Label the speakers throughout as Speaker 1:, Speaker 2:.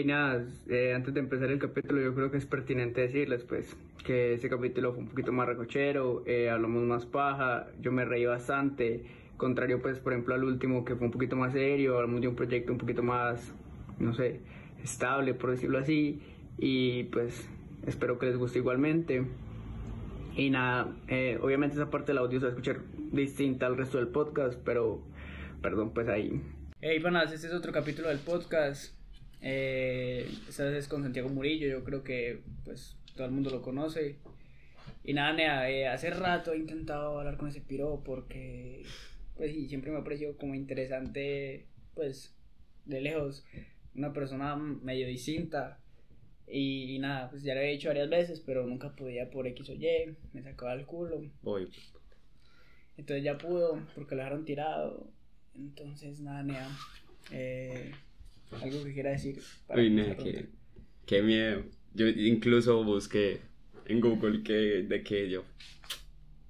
Speaker 1: Y nada, eh, antes de empezar el capítulo yo creo que es pertinente decirles pues que ese capítulo fue un poquito más recochero, eh, hablamos más paja, yo me reí bastante, contrario pues por ejemplo al último que fue un poquito más serio, hablamos de un proyecto un poquito más, no sé, estable por decirlo así y pues espero que les guste igualmente. Y nada, eh, obviamente esa parte del audio se va a escuchar distinta al resto del podcast, pero perdón pues ahí. Hey panas, este es otro capítulo del podcast. Eh, esta vez es con Santiago Murillo, yo creo que pues todo el mundo lo conoce. Y nada, nea, eh, hace rato he intentado hablar con ese piro porque pues siempre me ha parecido como interesante, pues de lejos, una persona medio distinta. Y, nada, pues ya lo he dicho varias veces, pero nunca podía por X o Y, me sacaba el culo.
Speaker 2: Voy.
Speaker 1: Entonces ya pudo, porque lo dejaron tirado. Entonces, nada, nea. Eh, algo que quiera decir.
Speaker 2: Para Uy, nea, qué, qué miedo. Yo incluso busqué en Google que, de qué yo,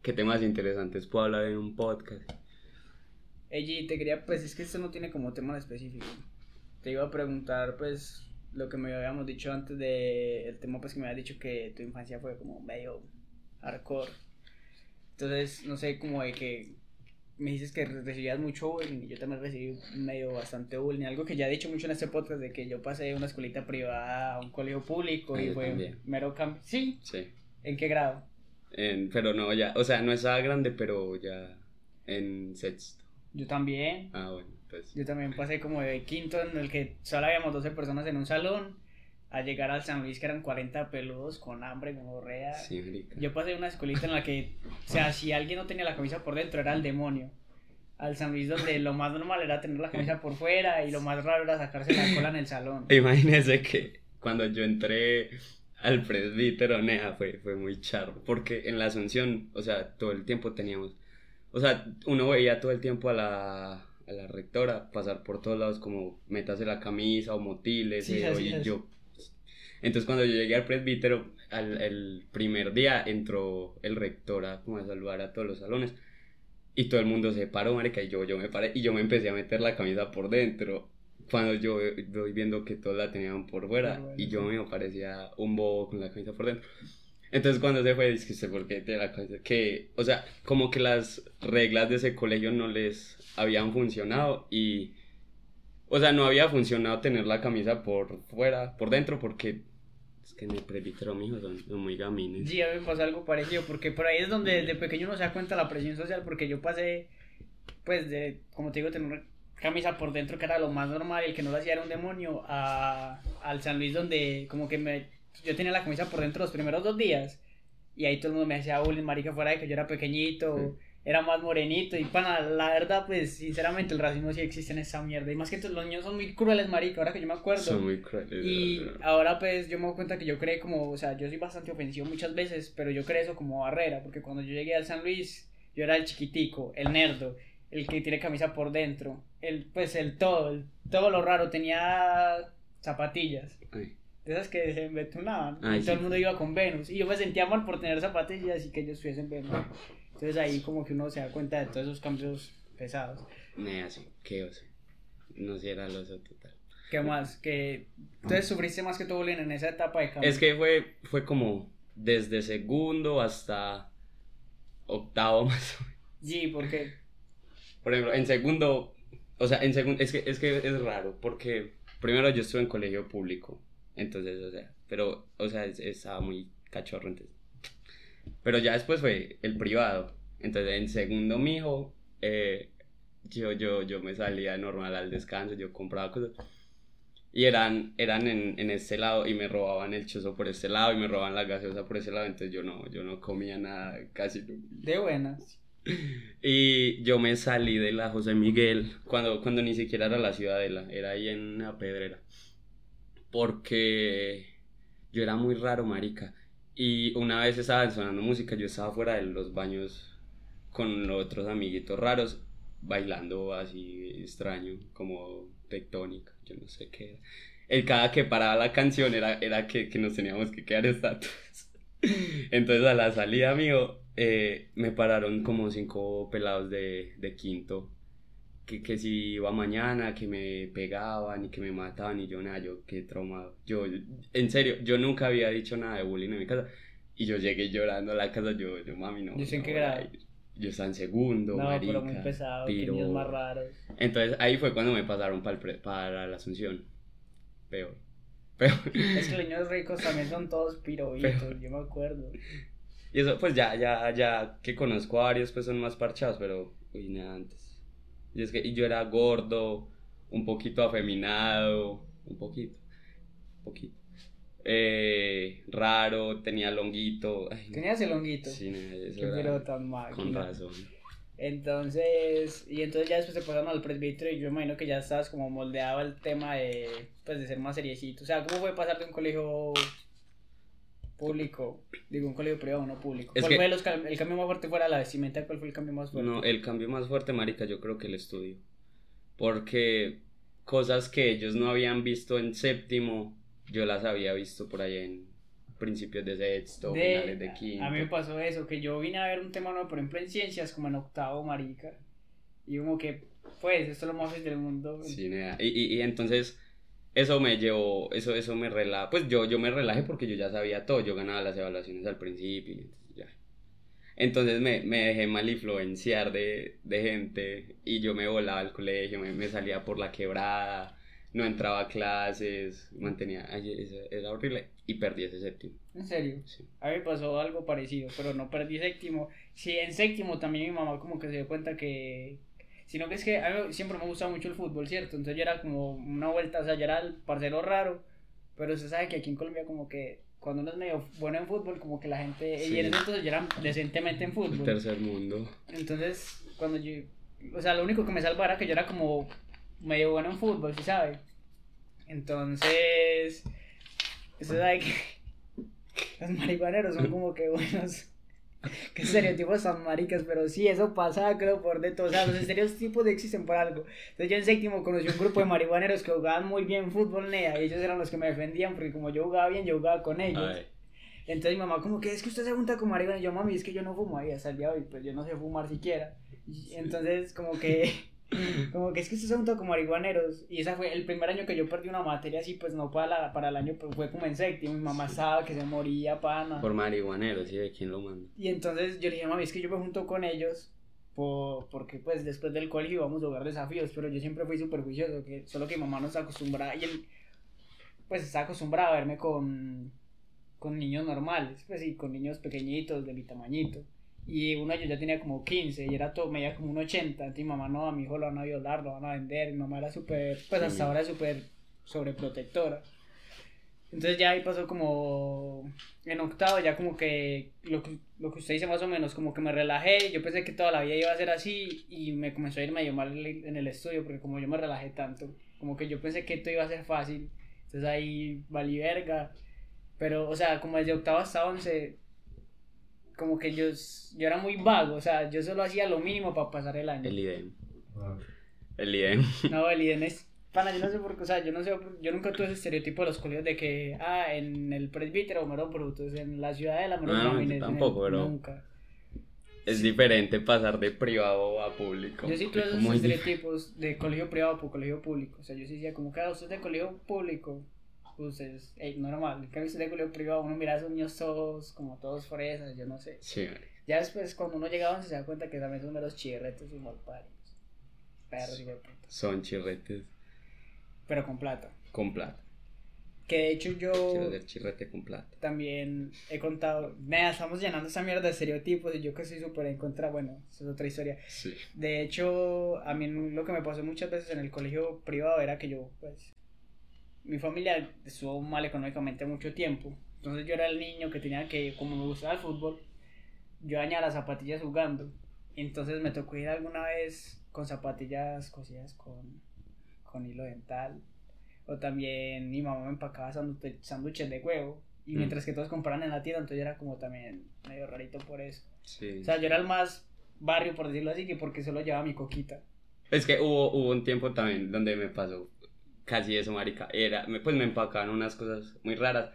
Speaker 2: qué temas interesantes puedo hablar en un podcast.
Speaker 1: Ey, te quería, pues es que esto no tiene como tema específico. Te iba a preguntar, pues, lo que me habíamos dicho antes de el tema, pues que me habías dicho que tu infancia fue como medio hardcore. Entonces, no sé, como de que me dices que recibías mucho bullying y yo también recibí medio bastante bullying. Algo que ya he dicho mucho en este podcast de que yo pasé de una escuelita privada a un colegio público y fue mero cambio. ¿Sí?
Speaker 2: Sí.
Speaker 1: ¿En qué grado?
Speaker 2: En, pero no, ya, o sea, no estaba grande, pero ya en sexto.
Speaker 1: Yo también.
Speaker 2: Ah, bueno, pues.
Speaker 1: Yo también pasé como de quinto en el que solo habíamos 12 personas en un salón a llegar al San Luis que eran 40 peludos con hambre, con gorrea.
Speaker 2: Sí,
Speaker 1: Yo pasé una escuelita en la que, o sea, si alguien no tenía la camisa por dentro era el demonio. Al San Luis donde lo más normal era tener la camisa por fuera y lo más raro era sacarse la cola en el salón.
Speaker 2: Imagínese que cuando yo entré al presbítero, Neja, fue, fue muy charro, porque en la Asunción, o sea, todo el tiempo teníamos, o sea, uno veía todo el tiempo a la, a la rectora pasar por todos lados como metase la camisa o motiles,
Speaker 1: sí,
Speaker 2: y yo entonces cuando yo llegué al presbítero, al, el primer día entró el rector a, como a saludar a todos los salones y todo el mundo se paró, marica, y yo, yo me paré y yo me empecé a meter la camisa por dentro cuando yo voy viendo que todos la tenían por fuera y yo me parecía un bobo con la camisa por dentro. Entonces cuando se fue, dije, ¿por qué tiene la camisa? Que, o sea, como que las reglas de ese colegio no les habían funcionado y, o sea, no había funcionado tener la camisa por fuera, por dentro, porque que en el presbítero, mijo, son, son, muy gamines.
Speaker 1: Sí, a mí me pasa algo parecido, porque por ahí es donde desde pequeño uno se da cuenta la presión social, porque yo pasé, pues, de, como te digo, tener una camisa por dentro que era lo más normal, el que no lo hacía era un demonio, a, al San Luis donde como que me, yo tenía la camisa por dentro los primeros dos días, y ahí todo el mundo me hacía bullying, marica, fuera de que yo era pequeñito era más morenito y pana, la verdad, pues sinceramente el racismo sí existe en esa mierda. Y más que todos los niños son muy crueles, marica, ahora que yo me acuerdo.
Speaker 2: Son muy crueles.
Speaker 1: Y ahora pues yo me doy cuenta que yo creé como, o sea, yo soy bastante ofensivo muchas veces, pero yo creé eso como barrera, porque cuando yo llegué al San Luis, yo era el chiquitico, el nerdo, el que tiene camisa por dentro, el, pues el todo, el, todo lo raro, tenía zapatillas. De esas que se embetunaban. y todo el mundo iba con Venus. Y yo me sentía mal por tener zapatillas y que ellos fuesen Venus. Entonces ahí como que uno se da cuenta de todos esos cambios pesados.
Speaker 2: Ne, así, qué oso. No si era el oso total.
Speaker 1: ¿Qué más? Que entonces sufriste más que todo bullying en esa etapa de cambio.
Speaker 2: Es que fue, fue como desde segundo hasta octavo más o menos.
Speaker 1: Sí, ¿por qué?
Speaker 2: Por ejemplo, en segundo, o sea, en segundo, es que, es que es raro, porque primero yo estuve en colegio público, entonces, o sea, pero, o sea, estaba muy cachorro, entonces pero ya después fue el privado. Entonces en segundo mijo, eh, yo, yo, yo me salía normal al descanso, yo compraba cosas. Y eran, eran en, en este lado y me robaban el chozo por este lado y me robaban la gaseosa por ese lado. Entonces yo no, yo no comía nada casi.
Speaker 1: De buenas.
Speaker 2: Y yo me salí de la José Miguel cuando, cuando ni siquiera era la ciudadela, era ahí en la pedrera. Porque yo era muy raro, marica. Y una vez estaba sonando música, yo estaba fuera de los baños con otros amiguitos raros, bailando así extraño, como tectónica, yo no sé qué. El cada que paraba la canción era, era que, que nos teníamos que quedar estatuas. Entonces a la salida, amigo, eh, me pararon como cinco pelados de, de quinto que, que si iba mañana, que me pegaban y que me mataban y yo nada, yo qué traumado. Yo, en serio, yo nunca había dicho nada de bullying en mi casa y yo llegué llorando a la casa, yo, yo mami, no.
Speaker 1: ¿Yo sé
Speaker 2: no
Speaker 1: qué grado?
Speaker 2: ir". Yo estaba en segundo,
Speaker 1: No,
Speaker 2: marica,
Speaker 1: pero muy pesado, que más raros.
Speaker 2: Entonces ahí fue cuando me pasaron para, para la Asunción. Peor. Peor.
Speaker 1: Es que los niños ricos también son todos pirobitos, yo me acuerdo.
Speaker 2: Y eso, pues ya, ya, ya que conozco a varios, pues son más parchados, pero, uy, nada antes. Y es que y yo era gordo, un poquito afeminado, un poquito, un poquito. Eh, raro, tenía longuito. Ay.
Speaker 1: Tenías el honguito.
Speaker 2: Sí, eso
Speaker 1: Qué
Speaker 2: era
Speaker 1: tan
Speaker 2: con
Speaker 1: máquina.
Speaker 2: razón.
Speaker 1: Entonces, y entonces ya después se pasaron al presbítero y yo imagino que ya estabas como moldeado al tema de, pues, de ser más seriecito. O sea, ¿cómo fue pasar de un colegio público, digo, un colegio privado a uno público?
Speaker 2: Es
Speaker 1: ¿Cuál
Speaker 2: que-
Speaker 1: fue los el cambio más fuerte fuera la vestimenta? ¿Cuál fue el cambio más fuerte?
Speaker 2: No, el cambio más fuerte, marica, yo creo que el estudio. Porque cosas que ellos no habían visto en séptimo, yo las había visto por ahí en principios de sexto,
Speaker 1: De-
Speaker 2: finales de quinto.
Speaker 1: A mí me pasó eso, que yo vine a ver un tema nuevo, por ejemplo, en ciencias, como en octavo, marica. Y como que, pues, esto es lo más fácil del mundo.
Speaker 2: Sí, y, y, y entonces eso me llevó, eso, eso me relajó, pues yo, yo me relajé porque yo ya sabía todo, yo ganaba las evaluaciones al principio, entonces ya. Entonces me, me dejé mal influenciar de, de gente y yo me volaba al colegio, me, me salía por la quebrada, no entraba a clases, mantenía, ay, eso era horrible y perdí ese séptimo.
Speaker 1: En serio.
Speaker 2: Sí.
Speaker 1: A mí me pasó algo parecido, pero no perdí séptimo. Sí, en séptimo también mi mamá como que se dio cuenta que... Sino que es que a mí siempre me gusta mucho el fútbol, ¿cierto? Entonces yo era como una vuelta, o sea, yo era el parcero raro, pero usted sabe que aquí en Colombia como que cuando uno es medio bueno en fútbol, como que la gente...
Speaker 2: Sí.
Speaker 1: Y en ese entonces yo era decentemente en
Speaker 2: El
Speaker 1: fútbol.
Speaker 2: tercer mundo.
Speaker 1: Entonces, cuando yo... O sea, lo único que me salvaba era que yo era como medio bueno en fútbol, ¿sí sabe? Entonces... Usted sabe que los marihuaneros son como que buenos... Que estereotipos tan maricas, pero sí, eso pasaba, creo, por de todo. O sea, los estereotipos existen por algo. Entonces, yo en séptimo conocí un grupo de marihuaneros que jugaban muy bien fútbol, nea, y ellos eran los que me defendían, porque como yo jugaba bien, yo jugaba con ellos.
Speaker 2: Ay,
Speaker 1: Entonces mi mamá como que es que usted se junta con marihuana y yo mami es que yo no fumo ahí hasta el día de hoy pues yo no sé fumar siquiera Y entonces como que como que es que usted se junta con marihuaneros y esa fue el primer año que yo perdí una materia así pues no para la, para el año pero fue como en séptimo mi mamá estaba que se moría pana
Speaker 2: por marihuanero, ¿sí? ¿De quién lo manda?
Speaker 1: y entonces yo le dije mami es que yo me junto con ellos por, porque pues después del colegio íbamos a jugar desafíos pero yo siempre fui súper juicioso que solo que mi mamá no está acostumbrada y él pues está acostumbrada a verme con con niños normales, pues sí, con niños pequeñitos de mi tamañito. Y uno de ellos ya tenía como 15 y era todo, medía como un 80. Entonces mi mamá, no, a mi hijo lo van a violar, lo van a vender. Mi mamá era súper, pues hasta
Speaker 2: Sí.
Speaker 1: ahora es súper sobreprotectora. Entonces ya ahí pasó como en octavo, ya como que lo, lo que usted dice más o menos, como que me relajé. Yo pensé que toda la vida iba a ser así y me comenzó a ir medio mal en el estudio porque como yo me relajé tanto, como que yo pensé que esto iba a ser fácil. Entonces ahí valí verga. Pero, o sea, como desde octavo hasta once, como que yo, yo era muy vago, o sea, yo solo hacía lo mínimo para pasar el año.
Speaker 2: El IDEM. El IDEM.
Speaker 1: No, el IDEN es, pana, yo no sé por qué, o sea, yo no sé, yo nunca tuve ese estereotipo de los colegios de que, ah, en el presbítero mero brutos, en la ciudadela mero
Speaker 2: No,
Speaker 1: gamines,
Speaker 2: yo
Speaker 1: en el-
Speaker 2: tampoco, pero-
Speaker 1: Nunca.
Speaker 2: Es diferente pasar de privado a público.
Speaker 1: Yo sí tuve esos estereotipos de colegio privado por colegio público, o sea, yo sí decía, como que, ah, usted es de colegio público, pues es ey, normal, en cambio es de colegio privado, uno mira a esos niños todos, como todos fresas, yo no sé.
Speaker 2: Sí, marica.
Speaker 1: Ya después, cuando uno llega a se da cuenta que también son meros chirretos y malparios. Perros y de puta.
Speaker 2: son chirretes
Speaker 1: Pero con plata.
Speaker 2: con plata.
Speaker 1: Que de hecho yo
Speaker 2: Quiero chirrete con plata.
Speaker 1: también he contado. Nada, estamos llenando esa mierda de estereotipos y yo que soy súper en contra. Bueno, esa es otra historia.
Speaker 2: Sí.
Speaker 1: De hecho, a mí lo que me pasó muchas veces en el colegio privado era que yo, pues. Mi familia estuvo mal económicamente mucho tiempo. Entonces yo era el niño que tenía que, como me gustaba el fútbol, yo dañaba las zapatillas jugando. Entonces me tocó ir alguna vez con zapatillas cosidas con, con hilo dental. O también mi mamá me empacaba sándwich- sándwiches de huevo. Y
Speaker 2: Mm.
Speaker 1: mientras que todos compraban en la tienda, entonces yo era como también medio rarito por eso.
Speaker 2: Sí.
Speaker 1: O sea, yo era el más barrio, por decirlo así, que porque solo llevaba mi coquita.
Speaker 2: Es que hubo, hubo un tiempo también donde me pasó casi eso, marica. Era, pues me empacaban unas cosas muy raras.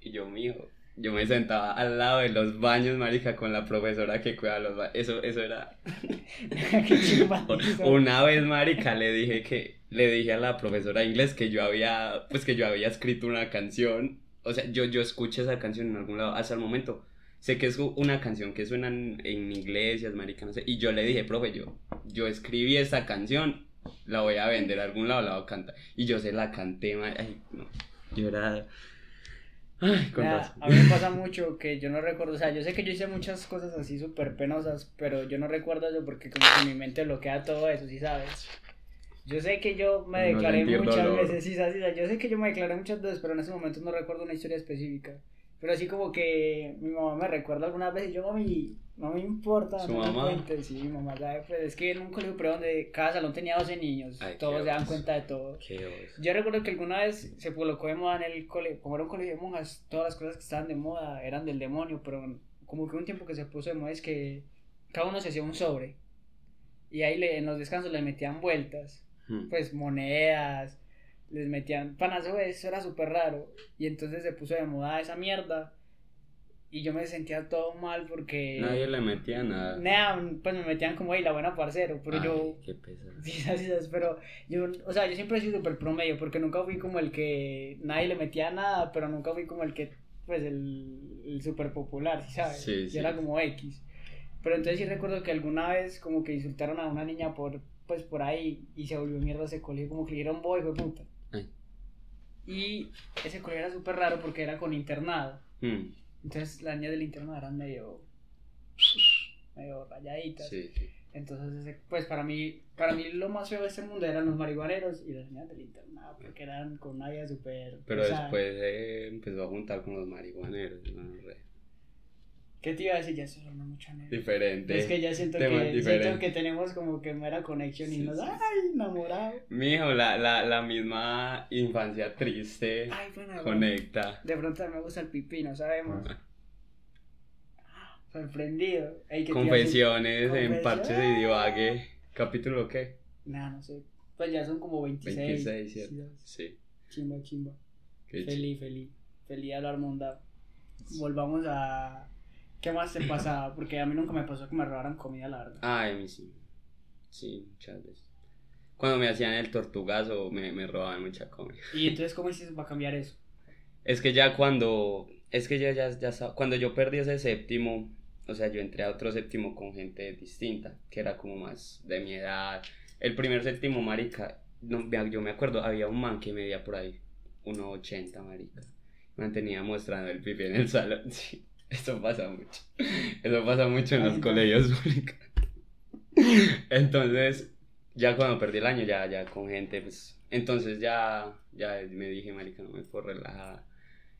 Speaker 2: Y yo, mijo, yo me sentaba al lado de los baños, marica, con la profesora que cuida los baños. Eso, eso era... Una vez, marica, le dije que... Le dije a la profesora de inglés que yo había... Pues que yo había escrito una canción. O sea, yo, yo escuché esa canción en algún lado hasta el momento. Sé que es una canción que suena en, en iglesias, marica, no sé. Y yo le dije, profe, yo, yo escribí esa canción, la voy a vender a algún lado, la voy a cantar. Y yo se la canté. Ay, no. Yo era
Speaker 1: a mí me pasa mucho que yo no recuerdo, o sea, yo sé que yo hice muchas cosas así súper penosas, pero yo no recuerdo eso porque como que mi mente bloquea todo eso, ¿sí sabes? Yo sé que yo me declaré muchas veces, sí, sí, yo sé que yo me declaré muchas veces, pero en ese momento no recuerdo una historia específica. Pero así como que mi mamá me recuerda algunas veces, yo mami, no me importa, ¿Su no mamá? Me sí, mi mamá, pues, es que en un colegio pero donde cada salón tenía 12 niños, todos se dan cuenta de todo. yo recuerdo que alguna vez se colocó de moda en el colegio, como era un colegio de monjas, todas las cosas que estaban de moda eran del demonio, pero como que un tiempo que se puso de moda es que cada uno se hacía un sobre y ahí le, en los descansos le metían vueltas, hmm. pues monedas, les metían panazo, eso era súper raro. Y entonces se puso de moda esa mierda. Y yo me sentía todo mal porque.
Speaker 2: Nadie le metía nada.
Speaker 1: Nada, pues me metían como ahí la buena parcero. Pero yo.
Speaker 2: Qué pesado.
Speaker 1: Pero yo, o sea, yo siempre he sido súper promedio porque nunca fui como el que nadie le metía nada, pero nunca fui como el que, pues, el, el súper popular, ¿sabes? Sí, sí. era como X. Pero entonces sí recuerdo que alguna vez como que insultaron a una niña por, pues, por ahí y se volvió mierda ese colegio, como que le dieron boy, fue puta. Y ese colegio era súper raro porque era con internado. Hmm. Entonces las niñas del internado eran medio. medio rayaditas. Entonces, pues para mí, para mí lo más feo de este mundo eran los marihuaneros y las niñas del internado, porque eran con una vida súper.
Speaker 2: Pero después empezó a juntar con los marihuaneros, no,
Speaker 1: ¿Qué te iba a decir? Ya eso suena mucho
Speaker 2: Diferente.
Speaker 1: Es que ya siento que, siento que tenemos como que mera conexión y nos, ay, enamorado.
Speaker 2: Mijo, la, la, la misma infancia triste ay, bueno, conecta.
Speaker 1: De pronto me gusta el pipí, no sabemos. Sorprendido.
Speaker 2: Confesiones en Parches de Divague. ¿Capítulo qué?
Speaker 1: Nah, no sé. Pues ya son como 26.
Speaker 2: 26, ¿cierto? Sí.
Speaker 1: Chimba, chimba. feliz, feliz. Feliz de hablar mondado. Volvamos a ¿Qué más te pasa? Porque a mí nunca me pasó que me robaran comida, la verdad.
Speaker 2: Ay, a mí sí. Sí, muchas veces. Cuando me hacían el tortugazo, me, me robaban mucha comida.
Speaker 1: ¿Y entonces cómo hiciste para cambiar eso?
Speaker 2: Es que ya cuando. Es que ya, ya, ya. Cuando yo perdí ese séptimo, o sea, yo entré a otro séptimo con gente distinta, que era como más de mi edad. El primer séptimo, marica, no, yo me acuerdo, había un man que medía por ahí, 1,80, marica. Mantenía mostrando el pipi en el salón. Sí. Eso pasa mucho. Eso pasa mucho en los colegios públicos. Entonces, ya cuando perdí el año, ya, ya con gente, pues. Entonces ya, ya me dije, marica, no me puedo relajar.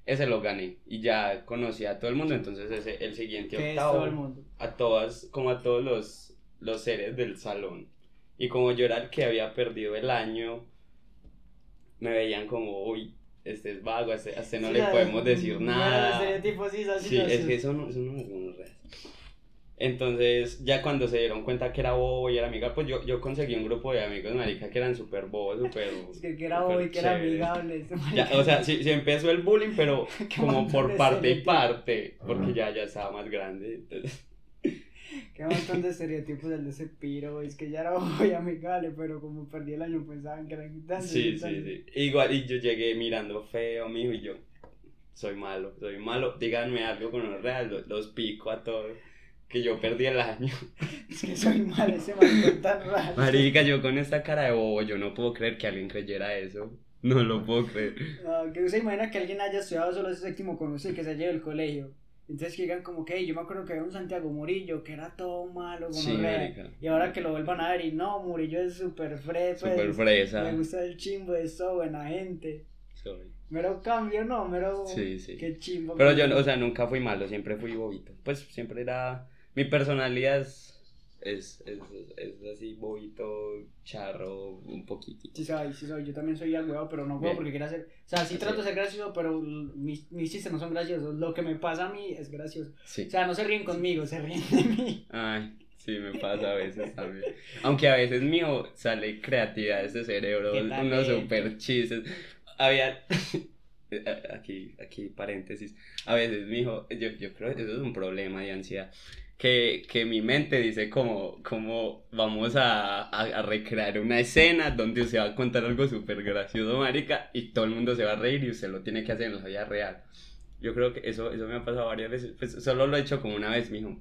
Speaker 2: Ese lo gané. Y ya conocí a todo el mundo. Entonces, ese, el siguiente octavo.
Speaker 1: todo el mundo?
Speaker 2: A todas, como a todos los, los seres del salón. Y como yo era el que había perdido el año, me veían como, uy, este es vago, a este, este no le podemos decir nada. sí, es que eso no, eso no es bueno Entonces, ya cuando se dieron cuenta que era bobo y era amiga, pues yo, yo conseguí un grupo de amigos, marica, que eran súper bobos, súper...
Speaker 1: Es que, era bobo y que era amigable.
Speaker 2: Ya, o sea, sí, sí, empezó el bullying, pero como por parte y parte, porque ya, ya estaba más grande, entonces...
Speaker 1: Qué montón de estereotipos del de ese piro, es que ya era muy amigable, pero como perdí el año pensaban que eran
Speaker 2: grandes. Sí, sí, sí. Igual, y yo llegué mirando feo, mijo, y yo, soy malo, soy malo, díganme algo con los reales, los, pico a todos que yo perdí el año.
Speaker 1: Es que soy malo, ese man tan raro.
Speaker 2: Marica, yo con esta cara de bobo, yo no puedo creer que alguien creyera eso. No lo puedo creer.
Speaker 1: No, que usted imagina que alguien haya estudiado solo ese séptimo con usted, que se ido al colegio. Entonces que digan como que yo me acuerdo que había un Santiago Murillo que era todo malo, como y ahora que lo vuelvan a ver y no, Murillo es súper fresa,
Speaker 2: super fresa.
Speaker 1: me gusta el chimbo, es todo buena gente. Mero cambio, no, mero.
Speaker 2: Sí, sí.
Speaker 1: Qué chimbo.
Speaker 2: Pero yo, o sea, nunca fui malo, siempre fui bobito. Pues siempre era. Mi personalidad es es, es, es así bobito, charro, un poquitito.
Speaker 1: Sí, soy, sí, soy. Yo también soy algo, pero no puedo porque quiero hacer. O sea, sí trato de ser gracioso, pero mis, mis chistes no son graciosos. Lo que me pasa a mí es gracioso. O sea, no se ríen conmigo, se ríen de mí.
Speaker 2: Ay. Sí, me pasa a veces también. Aunque a veces mío sale creatividad de ese cerebro, unos super chistes. Había, eh, aquí, aquí paréntesis, a veces, mijo, yo, yo creo que eso es un problema de ansiedad. Que, que mi mente dice como, como vamos a, a, recrear una escena donde usted va a contar algo súper gracioso, marica, y todo el mundo se va a reír y usted lo tiene que hacer en la vida real. Yo creo que eso, eso me ha pasado varias veces, pues solo lo he hecho como una vez, mijo,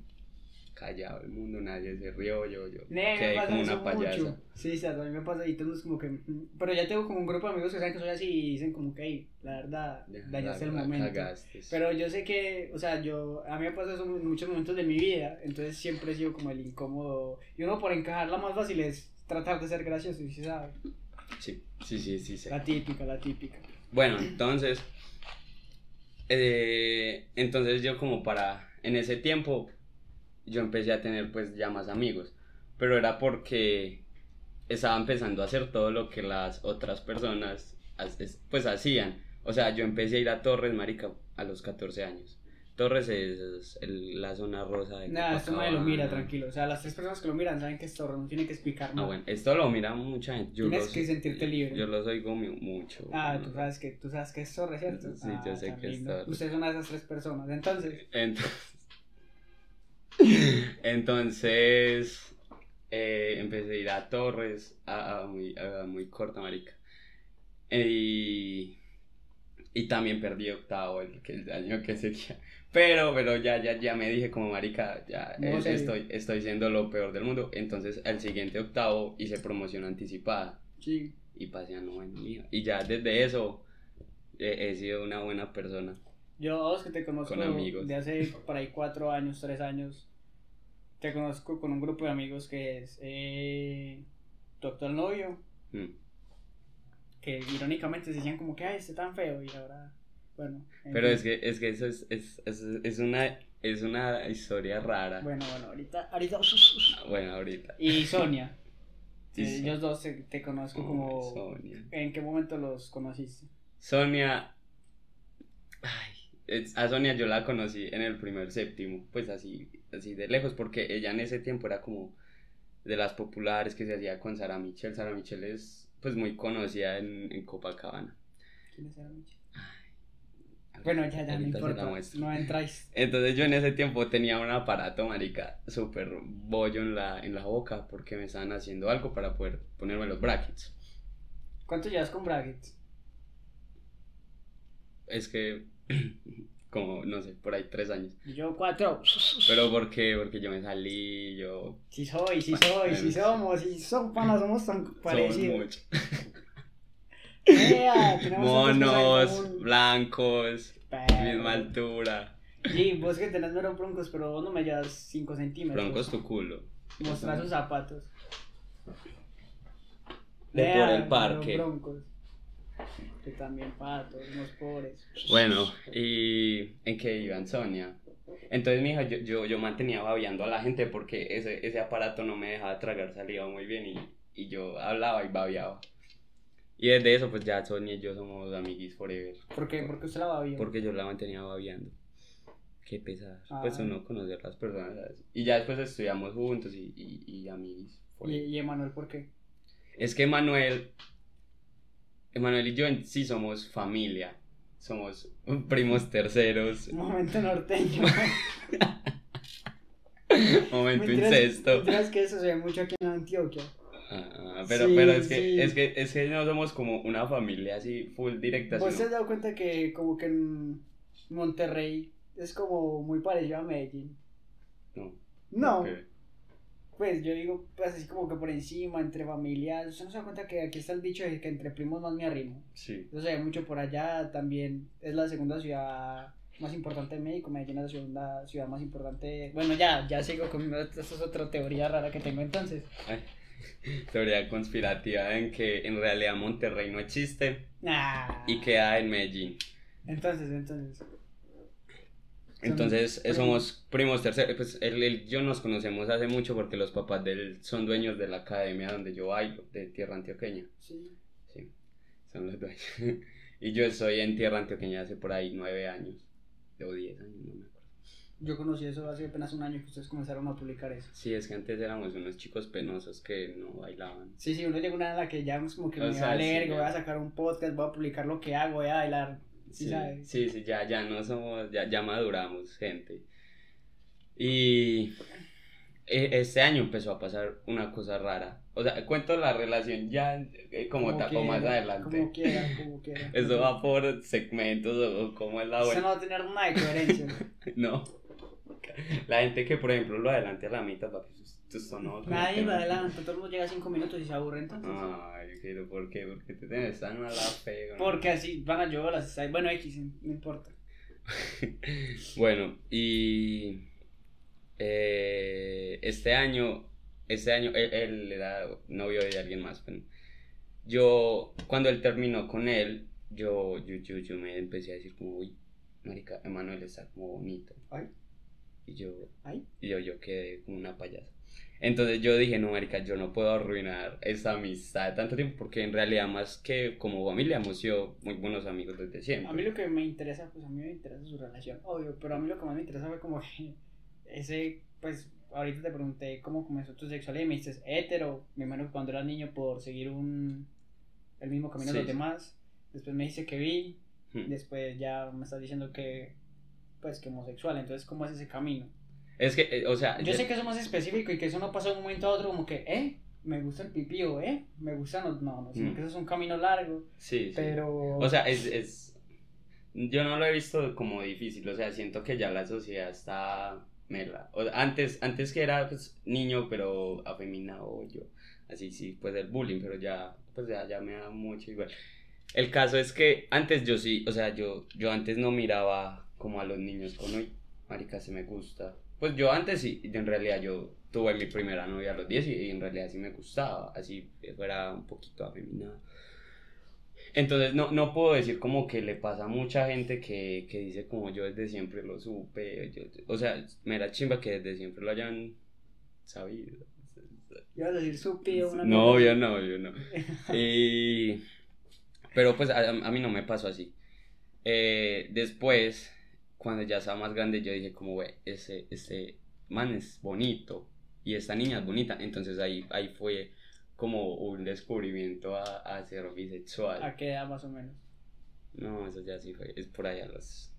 Speaker 2: callado el mundo, nadie se rió, yo, yo
Speaker 1: Ne,
Speaker 2: quedé como una payasa.
Speaker 1: mucho. Sí, sí, a mí me pasa y todos como que... Pero ya tengo como un grupo de amigos que saben que soy así y dicen como que, "Ey, la verdad,
Speaker 2: Ya,
Speaker 1: dañaste
Speaker 2: la-
Speaker 1: el
Speaker 2: la
Speaker 1: momento.
Speaker 2: cagaste.
Speaker 1: Pero yo sé que, o sea, yo, a mí me pasa eso en muchos momentos de mi vida, entonces siempre he sido como el incómodo. Y uno por encajarla más fácil es tratar de ser gracioso, y sí sabe.
Speaker 2: Sí, sí, sí, sí. sí.
Speaker 1: La típica, la típica.
Speaker 2: Bueno, entonces, eh, entonces yo como para, en ese tiempo, yo empecé a tener pues ya más amigos, pero era porque estaba empezando a hacer todo lo que las otras personas pues hacían. O sea, yo empecé a ir a Torres, marica, a los 14 años. Torres es el- la zona rosa de
Speaker 1: Nada, esto nadie lo mira, tranquilo. O sea, las tres personas que lo miran saben que es zorro, no tiene que explicar
Speaker 2: Ah,
Speaker 1: nada.
Speaker 2: bueno, esto lo mira mucha gente. Yo
Speaker 1: Tienes
Speaker 2: los-
Speaker 1: que sentirte libre.
Speaker 2: Yo los oigo mu- mucho.
Speaker 1: Ah, tú sabes que, tú sabes que es zorro, ¿cierto?
Speaker 2: Sí, yo
Speaker 1: Ah,
Speaker 2: sé
Speaker 1: tan
Speaker 2: que es zorro.
Speaker 1: Ustedes son una de esas tres personas. Entonces,
Speaker 2: Entonces, entonces eh, empecé a ir a Torres a, a muy, a muy corta, marica. Y, y también perdí octavo el, año que seguía. Pero, pero ya, ya, ya me dije como marica, ya eh, estoy, estoy siendo lo peor del mundo. Entonces, el siguiente octavo hice promoción anticipada
Speaker 1: sí.
Speaker 2: y pasé a noveno mío. Y ya desde eso eh, he sido una buena persona.
Speaker 1: Yo, vos que te conozco
Speaker 2: Con amigos.
Speaker 1: de hace por ahí cuatro años, tres años, te conozco con un grupo de amigos que es eh, tu actual novio,
Speaker 2: Mm.
Speaker 1: que irónicamente se decían como que, ay, este tan feo, y ahora, bueno. en
Speaker 2: Pero
Speaker 1: fin.
Speaker 2: es que, es que eso es, es, es, es una, es una historia rara. Bueno,
Speaker 1: Bueno, bueno, ahorita, ahorita.
Speaker 2: ahorita.
Speaker 1: Y Sonia,
Speaker 2: Sí,
Speaker 1: eh, ellos dos te, te conozco como...
Speaker 2: Sonia.
Speaker 1: ¿En qué momento los conociste?
Speaker 2: Sonia. Ay, a Sonia yo la conocí en el primer séptimo, pues así, así de lejos, porque ella en ese tiempo era como de las populares que se hacía con Sara Michelle. Sara Michelle es pues muy conocida en, en Copacabana.
Speaker 1: ¿Quién es Michi? Bueno, ya, ya, no importa. No entráis.
Speaker 2: Entonces yo en ese tiempo tenía un aparato, marica, súper bollo en la, en la boca porque me estaban haciendo algo para poder ponerme los brackets.
Speaker 1: ¿Cuánto llevas con brackets?
Speaker 2: Es que, como, no sé, por ahí tres años.
Speaker 1: Yo cuatro.
Speaker 2: Pero porque, porque yo me salí, yo...
Speaker 1: Sí soy, sí
Speaker 2: Bueno,
Speaker 1: soy, sí somos, sí somos, panas, somos tan
Speaker 2: Somos
Speaker 1: parecidos. tantas
Speaker 2: Monos, blancos,
Speaker 1: Pero-
Speaker 2: misma altura.
Speaker 1: Sí, vos que tenés mero broncos, pero vos no me llevas 5 centímetros.
Speaker 2: Broncos tu culo.
Speaker 1: Mostrar sus zapatos.
Speaker 2: De por el parque.
Speaker 1: broncos. Que también patos, unos pobres.
Speaker 2: Bueno, y en qué iban Sonia. Entonces, mija, yo, yo, yo mantenía babeando a la gente porque ese, ese aparato no me dejaba tragar saliva muy bien y, y yo hablaba y babeaba. Y desde eso, pues ya Sonia y yo somos amiguis forever.
Speaker 1: ¿Por qué? Porque usted la.
Speaker 2: Porque yo la mantenía babeando. Qué pesada.
Speaker 1: Ah.
Speaker 2: Pues uno conocer las personas. ¿sabes? Y ya después estudiamos juntos y, y, y amiguis.
Speaker 1: ¿Y,
Speaker 2: forever.
Speaker 1: y Emanuel por qué?
Speaker 2: Es que Manuel, Emanuel y yo en sí somos familia. Somos primos terceros.
Speaker 1: Momento norteño.
Speaker 2: Momento
Speaker 1: Mentiras-
Speaker 2: incesto.
Speaker 1: mentiras que eso se ve mucho aquí en Antioquia.
Speaker 2: Ah, pero,
Speaker 1: Sí,
Speaker 2: pero es que,
Speaker 1: sí.
Speaker 2: es que es que no somos como una familia así full directa.
Speaker 1: ¿Vos te
Speaker 2: sino-
Speaker 1: has dado cuenta que como que en Monterrey es como muy parecido a Medellín?
Speaker 2: No.
Speaker 1: No. Pues yo digo, pues así como que por encima, entre familias. ¿Usted no se da cuenta que aquí está el dicho de que entre primos más me arrimo?
Speaker 2: Sí.
Speaker 1: Se ve mucho por allá también. Es la segunda ciudad más importante de México. Medellín es la segunda ciudad más importante. Bueno, ya, ya sigo con. Esta es otra teoría rara que tengo entonces.
Speaker 2: Ay, Teoría conspirativa en que en realidad Monterrey no existe
Speaker 1: Nah.
Speaker 2: y queda en Medellín.
Speaker 1: Entonces, entonces.
Speaker 2: Entonces eh,
Speaker 1: primos.
Speaker 2: somos primos terceros. Pues él, él yo nos conocemos hace mucho porque los papás de él son dueños de la academia donde yo bailo, de Tierra Antioqueña.
Speaker 1: Sí.
Speaker 2: Sí, son los dueños. y yo estoy en Tierra Antioqueña hace por ahí nueve años. O diez años, no me acuerdo.
Speaker 1: Yo conocí eso hace apenas un año que ustedes comenzaron a publicar eso.
Speaker 2: Sí, es que antes éramos unos chicos penosos que no bailaban.
Speaker 1: Sí, sí, uno llega una en la que ya es como que
Speaker 2: O
Speaker 1: me
Speaker 2: sea,
Speaker 1: va a leer,
Speaker 2: sí,
Speaker 1: voy a sacar un podcast, voy a publicar lo que hago, voy a bailar. ¿Sí, sabes?
Speaker 2: Sí, sí, ya, ya no somos, ya, ya maduramos, gente. Y e, este año empezó a pasar una cosa rara. O sea, cuento la relación ya eh, como, tapo más adelante.
Speaker 1: Como quiera, como quiera.
Speaker 2: Eso va por segmentos o, como es la
Speaker 1: Eso no va a tener nada de coherencia.
Speaker 2: no. La gente que, por ejemplo, lo adelante a la mitad, papi,
Speaker 1: esto no. Nadie lo adelanta, todo el mundo llega a 5 minutos y se aburre entonces.
Speaker 2: Ay, pero ¿por qué? Porque te tienes tan a la fe.
Speaker 1: Porque así van a llover las. Bueno, X, no importa.
Speaker 2: bueno, y. Eh, este año. Este año él, era novio de alguien más. yo, cuando él terminó con él, yo, yo, yo, yo me empecé a decir como, uy, marica, Emanuel está como bonito.
Speaker 1: Ay.
Speaker 2: Y yo, y yo, yo quedé como una payasa. Entonces yo dije, no, marica, yo no puedo arruinar esa amistad de tanto tiempo porque en realidad más que como familia hemos sido muy buenos amigos desde siempre.
Speaker 1: A mí lo que me interesa, pues a mí me interesa su relación, obvio, pero a mí lo que más me interesa fue como ese, pues ahorita te pregunté cómo comenzó tu sexualidad y me dices hetero, mi hermano cuando era niño por seguir un, el mismo camino de los demás, después me dice que vi, hmm. después ya me estás diciendo que, pues que homosexual, entonces ¿cómo es ese camino?
Speaker 2: Es que, eh, o sea.
Speaker 1: Yo sé que eso es más específico y que eso no pasa de un momento a otro como que, ¿eh? Me gusta el pipí o, ¿eh? Me gusta. No, no, no sino mm. que eso es un camino largo.
Speaker 2: Sí,
Speaker 1: Pero.
Speaker 2: O sea, es, es. Yo no lo he visto como difícil, o sea, siento que ya la sociedad está. Mela. O, antes, antes que era pues, niño, pero afeminado yo. Así sí, pues el bullying, pero ya, pues ya, ya me da mucho igual. El caso es que antes yo sí, o sea, yo, yo antes no miraba como a los niños con hoy, marica, se me gusta, pues yo antes sí, en realidad yo tuve mi primera novia a los 10 y, en realidad sí me gustaba, así fuera un poquito afeminada. Entonces no, no puedo decir como que le pasa a mucha gente que, que dice como yo desde siempre lo supe, o sea, me da chimba que desde siempre lo hayan sabido.
Speaker 1: a decir supe una
Speaker 2: No, yo no, yo no. y, pero pues a, a, mí no me pasó así. Eh, después cuando ya estaba más grande, yo dije como, güey, ese, ese man es bonito y esta niña es bonita. Entonces ahí, ahí fue como un descubrimiento a, a ser bisexual.
Speaker 1: ¿A qué edad más o menos?
Speaker 2: No, eso ya sí fue, es por ahí a los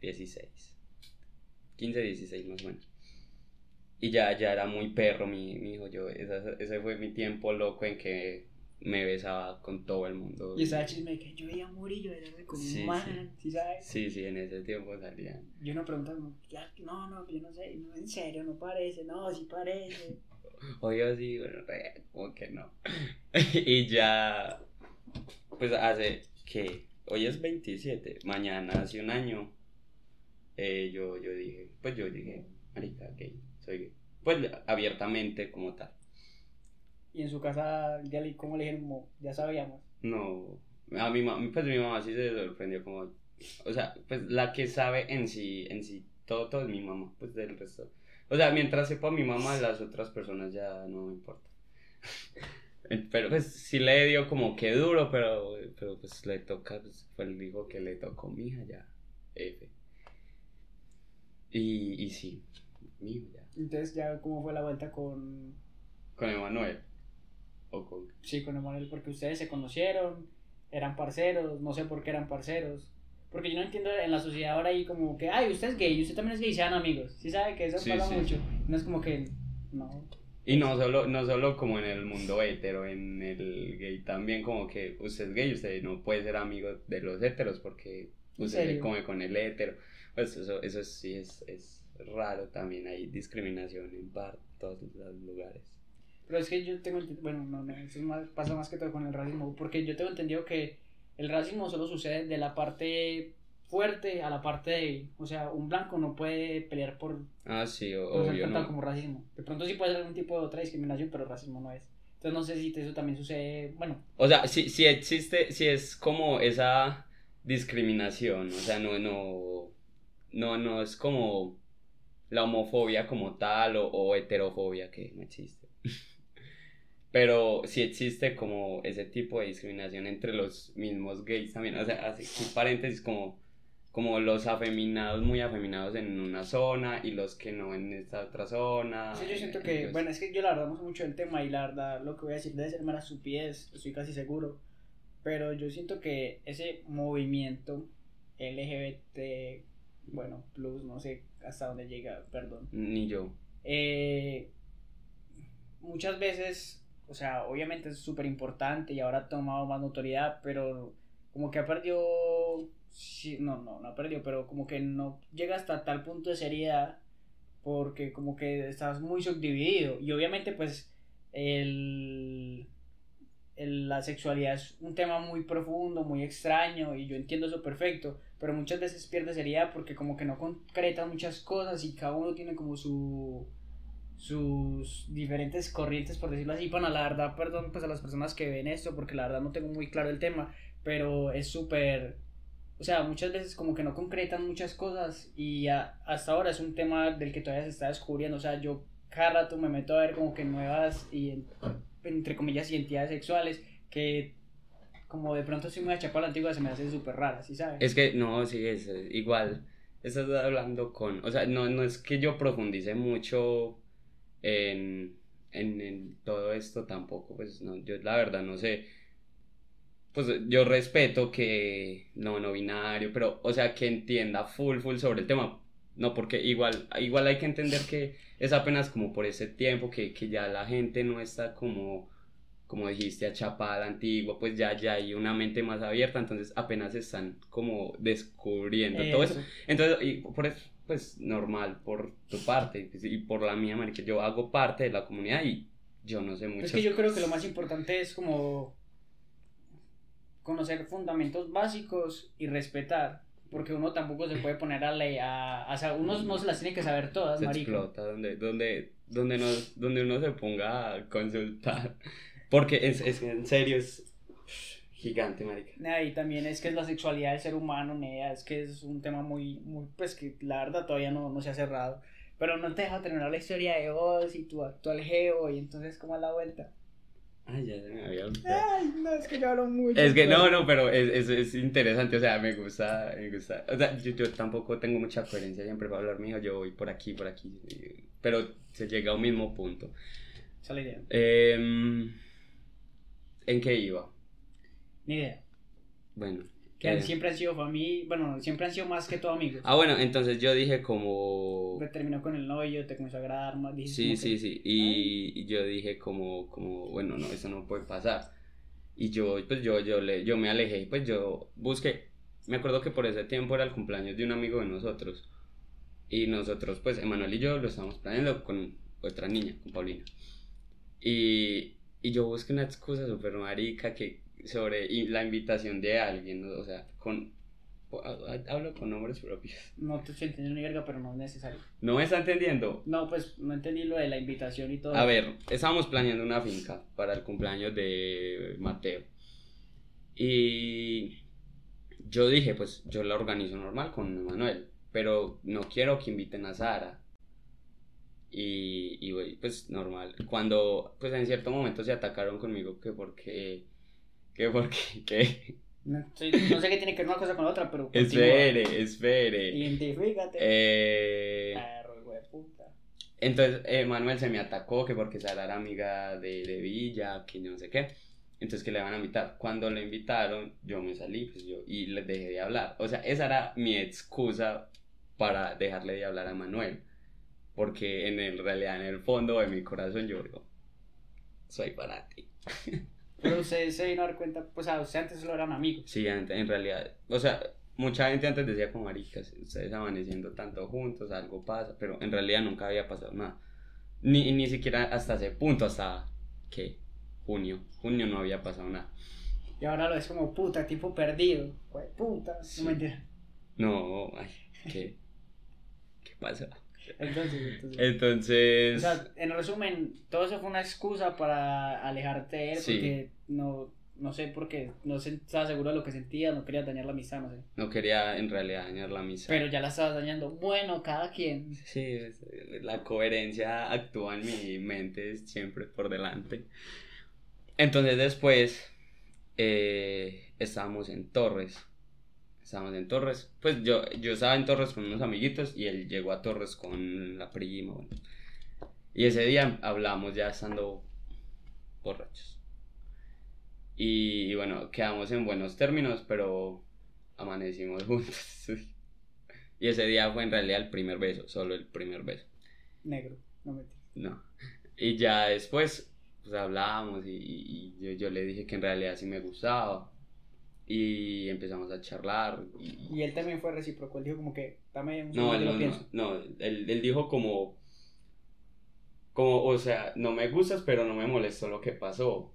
Speaker 2: 16. 15, 16 más o menos. Y ya, ya era muy perro mi, mi hijo, yo, ese fue mi tiempo loco en que me besaba con todo el mundo.
Speaker 1: Y esa chisme que yo veía a Murillo era como un man, sí. sabes?
Speaker 2: Sí, sí, en ese tiempo salían.
Speaker 1: Yo no preguntaba, no, no, yo no sé, no, en serio, no parece, no, sí parece.
Speaker 2: Oye, sí, bueno, como que no. y ya, pues hace que, hoy es 27, mañana hace un año, eh, yo, yo dije, pues yo dije, marica, gay, soy gay. Pues abiertamente como tal.
Speaker 1: Y en su casa, ya le, ¿cómo le dijeron? ya sabíamos.
Speaker 2: No, a mi mamá, pues mi mamá sí se sorprendió como, o sea, pues la que sabe en sí, en sí, todo, todo es mi mamá, pues del resto. O sea, mientras sepa mi mamá, las otras personas ya no me importa. Pero pues sí le dio como que duro, pero, pero pues le toca, pues fue el hijo que le tocó mi hija ya, F. Y, y sí, mi ya.
Speaker 1: Entonces ya, ¿cómo fue la vuelta con...
Speaker 2: Con Emanuel?
Speaker 1: Sí, con Emanuel, porque ustedes se conocieron, eran parceros, no sé por qué eran parceros. Porque yo no entiendo en la sociedad ahora ahí como que, ay, usted es gay, usted también es gay, sean amigos. Sí sabe que eso pasa mucho. No es como que, no.
Speaker 2: Y no solo, no solo como en el mundo hetero, en el gay también como que usted es gay, usted no puede ser amigo de los heteros porque usted se come con el hetero. Pues eso, eso sí es, es raro también, hay discriminación en todos los lugares.
Speaker 1: Pero es que yo tengo, bueno, no, no, eso pasa más que todo con el racismo, porque yo tengo entendido que el racismo solo sucede de la parte fuerte a la parte débil. O sea, un blanco no puede pelear por,
Speaker 2: ah, sí,
Speaker 1: obvio, no. como racismo. De pronto sí puede ser algún tipo de otra discriminación, pero racismo no es. Entonces no sé si eso también sucede, bueno.
Speaker 2: O sea, si, si existe, si es como esa discriminación, o sea, no, no, no, no es como la homofobia como tal o, o heterofobia que no existe. Pero sí existe como ese tipo de discriminación entre los mismos gays también. O sea, así, paréntesis como, como los afeminados, muy afeminados en una zona y los que no en esta otra zona.
Speaker 1: Sí, yo siento que, bueno, es que yo la verdad no sé mucho del tema y la verdad lo que voy a decir debe ser mera pies estoy casi seguro. Pero yo siento que ese movimiento LGBT, bueno, plus, no sé hasta dónde llega, perdón.
Speaker 2: Ni yo.
Speaker 1: Eh, muchas veces, o sea, obviamente es súper importante y ahora ha tomado más notoriedad, pero como que ha perdido, sí, no, no, no ha perdido, pero como que no llega hasta tal punto de seriedad porque como que estás muy subdividido. Y obviamente pues el, la sexualidad es un tema muy profundo, muy extraño y yo entiendo eso perfecto, pero muchas veces pierde seriedad porque como que no concretan muchas cosas y cada uno tiene como su sus diferentes corrientes por decirlo así, bueno, la verdad, perdón pues a las personas que ven esto porque la verdad no tengo muy claro el tema, pero es súper o sea, muchas veces como que no concretan muchas cosas y hasta ahora es un tema del que todavía se está descubriendo, o sea, yo cada rato me meto a ver como que nuevas y entre comillas identidades sexuales que como de pronto soy muy achapado a la antigua se me hace súper rara, ¿sí sabes?
Speaker 2: Es que no, sí, es igual. Estás hablando con, o sea, no, no es que yo profundice mucho en, en, en todo esto tampoco, pues no, yo la verdad no sé pues yo respeto que no, no binario, pero, o sea, que entienda full, full sobre el tema. No, porque igual, igual hay que entender que es apenas como por ese tiempo que, que ya la gente no está como, como dijiste, la antigua, pues ya, ya hay una mente más abierta, entonces apenas están como descubriendo todo eso. Entonces, y por eso, pues normal por tu parte pues, y por la mía, que yo hago parte de la comunidad y yo no sé mucho.
Speaker 1: Es que yo creo que lo más importante es como conocer fundamentos básicos y respetar. Porque uno tampoco se puede poner a ley a, o sea, uno no se las tiene que saber todas,
Speaker 2: se explota, donde, donde, donde, no, donde uno se ponga a consultar. Porque es, es en serio es gigante, marica.
Speaker 1: Y también es que es la sexualidad del ser humano, Nea, es que es un tema muy, muy, pues que la verdad todavía no, no se ha cerrado. Pero no te deja terminar la historia de vos y tu actual geo, y entonces, ¿cómo es la vuelta?
Speaker 2: Ay, ya se me había olvidado.
Speaker 1: Ay, no, es que yo hablo mucho.
Speaker 2: Es que no, no, pero es, es, es, interesante, o sea, me gusta, me gusta. O sea, yo, yo tampoco tengo mucha coherencia siempre para hablar mío, yo voy por aquí, por aquí, pero se llega a un mismo punto.
Speaker 1: Esa es la idea.
Speaker 2: Eh, ¿En qué iba?
Speaker 1: Ni idea.
Speaker 2: Bueno,
Speaker 1: que eh. siempre han sido familia, bueno, siempre han sido más que todo amigos.
Speaker 2: Ah, bueno, entonces yo dije como...
Speaker 1: terminó con el novio, te comenzó a agradar más.
Speaker 2: Sí, sí, sí, y, yo dije como, como, bueno, no, eso no puede pasar. Y yo, pues yo, yo, le, yo me alejé, pues yo busqué, me acuerdo que por ese tiempo era el cumpleaños de un amigo de nosotros. Y nosotros, pues, Emanuel y yo lo estábamos planeando con otra niña, con Paulina. Y, y yo busqué una excusa súper marica que sobre la invitación de alguien, o sea, con hablo con nombres propios.
Speaker 1: No te estoy entendiendo ni verga, pero no es necesario.
Speaker 2: ¿No me está entendiendo?
Speaker 1: No, pues no entendí lo de la invitación y todo.
Speaker 2: A ver, estábamos planeando una finca para el cumpleaños de Mateo. Y yo dije, pues yo la organizo normal con Manuel, pero no quiero que inviten a Sara. Y, y pues normal. Cuando, pues en cierto momento se atacaron conmigo que porque ¿Qué por qué?
Speaker 1: No, sé qué tiene que ver una cosa con la otra, pero.
Speaker 2: Espere, espere.
Speaker 1: Identifícate.
Speaker 2: Eh. puta. Entonces, eh, Manuel se me atacó que porque Sara era amiga de, de Villa, que no sé qué. Entonces, que le van a invitar. Cuando le invitaron, yo me salí pues yo, y le dejé de hablar. O sea, esa era mi excusa para dejarle de hablar a Manuel. Porque en el, realidad, en el fondo de mi corazón, yo digo, soy para ti.
Speaker 1: Pero usted se vino a dar cuenta, pues a usted antes solo eran amigos.
Speaker 2: Sí, en, realidad, o sea, mucha gente antes decía como maricas, ustedes amaneciendo tanto juntos, algo pasa, pero en realidad nunca había pasado nada. Ni, ni siquiera hasta ese punto, hasta que junio, junio no había pasado nada.
Speaker 1: Y ahora lo es como puta, tipo perdido, pues puta, no mentira.
Speaker 2: No, ay, ¿qué? ¿Qué pasa?
Speaker 1: Entonces,
Speaker 2: entonces...
Speaker 1: O sea, en resumen, todo eso fue una excusa para alejarte de él porque no, no sé por qué, no estaba seguro de lo que sentía, no quería dañar la amistad, no sé.
Speaker 2: No quería en realidad dañar la amistad.
Speaker 1: Pero ya la estabas dañando. Bueno, cada quien.
Speaker 2: Sí, la coherencia actúa en mi mente siempre por delante. Entonces después eh, estábamos en Torres estábamos en Torres. Pues yo, yo estaba en Torres con unos amiguitos y él llegó a Torres con la prima. Y ese día hablamos ya estando borrachos. Y, bueno, quedamos en buenos términos, pero amanecimos juntos. y ese día fue en realidad el primer beso, solo el primer beso.
Speaker 1: Negro, no me
Speaker 2: No. Y ya después, pues hablábamos y, yo, yo, le dije que en realidad sí me gustaba. Y empezamos a charlar.
Speaker 1: Y, él también fue recíproco, él dijo como que, dame un
Speaker 2: no, él no, pienso. No, él, él dijo como, como, o sea, no me gustas, pero no me molestó lo que pasó.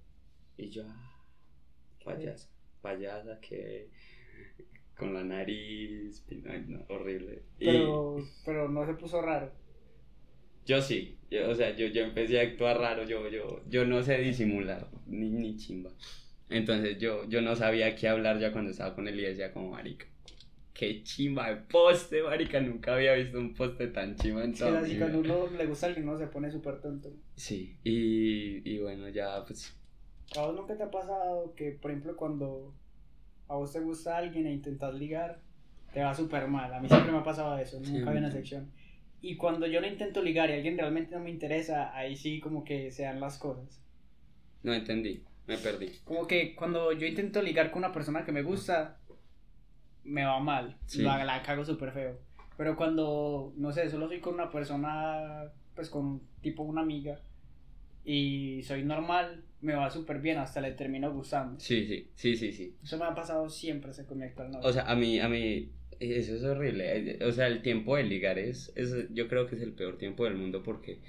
Speaker 2: Y yo, ah, payasa, payasa que con la nariz, horrible.
Speaker 1: Pero, pero no se puso raro.
Speaker 2: Yo sí, yo, o sea, yo, yo empecé a actuar raro, yo, yo, yo no sé disimular, ni, ni chimba. Entonces yo, yo no sabía qué hablar ya cuando estaba con él y decía como marica. Qué chimba de poste, marica. Nunca había visto un poste tan chimba en
Speaker 1: todo. Sí, cuando uno le gusta alguien, uno se pone súper tonto.
Speaker 2: Sí, y, y bueno, ya pues
Speaker 1: ¿A vos nunca te ha pasado que, por ejemplo, cuando a vos te gusta alguien e intentas ligar, te va súper mal? A mí siempre me ha pasado eso, nunca había una sección. Y cuando yo no intento ligar y alguien realmente no me interesa, ahí sí como que se dan las cosas.
Speaker 2: No entendí, me perdí.
Speaker 1: Como que cuando yo intento ligar con una persona que me gusta, me va mal, la, la cago súper feo. Pero cuando, no sé, solo soy con una persona, pues con tipo una amiga, y soy normal, me va súper bien, hasta le termino gustando.
Speaker 2: Sí, sí, sí, sí, sí.
Speaker 1: Eso me ha pasado siempre, se conecta al
Speaker 2: O sea, a mí, a mí, eso es horrible. O sea, el tiempo de ligar es, es yo creo que es el peor tiempo del mundo porque,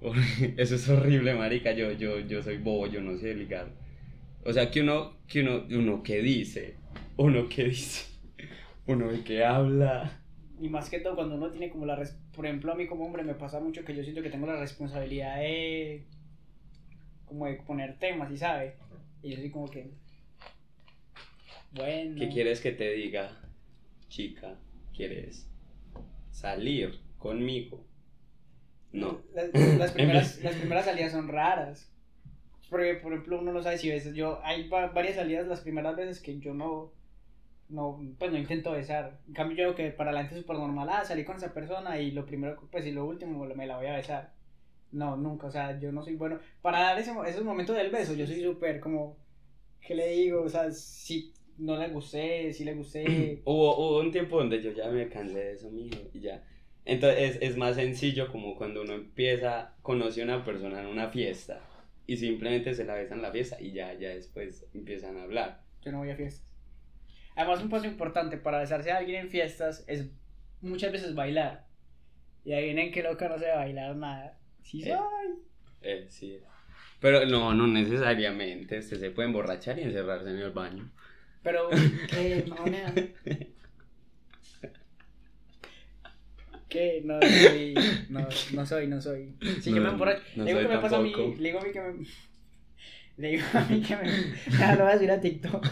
Speaker 2: eso es horrible, marica. Yo, yo, yo soy bobo, yo no sé ligar. O sea, que uno, que uno, uno que dice, uno que dice, uno que habla.
Speaker 1: Y más que todo cuando uno tiene como la, por ejemplo, a mí como hombre me pasa mucho que yo siento que tengo la responsabilidad de como de poner temas, y sabe? Y yo soy como que, bueno.
Speaker 2: ¿Qué quieres que te diga, chica? ¿Quieres salir conmigo? No.
Speaker 1: Las, primeras, las primeras salidas son raras. Porque, por ejemplo, uno no sabe si veces yo. Hay varias salidas las primeras veces que yo no. No, pues no intento besar. En cambio, yo creo que para adelante es súper normal. Ah, salí con esa persona y lo primero, pues y lo último me la voy a besar. No, nunca, o sea, yo no soy bueno. Para dar ese, esos momentos del beso, yo soy súper como, ¿qué le digo? O sea, si no le gusté, si le gusté.
Speaker 2: hubo, hubo un tiempo donde yo ya me cansé de eso, mijo, y ya. Entonces es, es más sencillo como cuando uno empieza, conoce a una persona en una fiesta y simplemente se la besa en la fiesta y ya, ya después empiezan a hablar.
Speaker 1: Yo no voy a fiestas. Además, un paso importante para besarse a alguien en fiestas es muchas veces bailar. Y ahí vienen que loca no se bailar nada. Sí,
Speaker 2: eh, eh, sí. Pero no, no necesariamente. Usted se puede emborrachar y encerrarse en el baño.
Speaker 1: Pero, ¿qué? No, no. ¿Qué? No soy. No, no soy, no soy. Si yo me emborracho. le digo que me pasa a mí. Le digo a mí que me. Le digo a mí que me. Ya lo voy a decir a TikTok.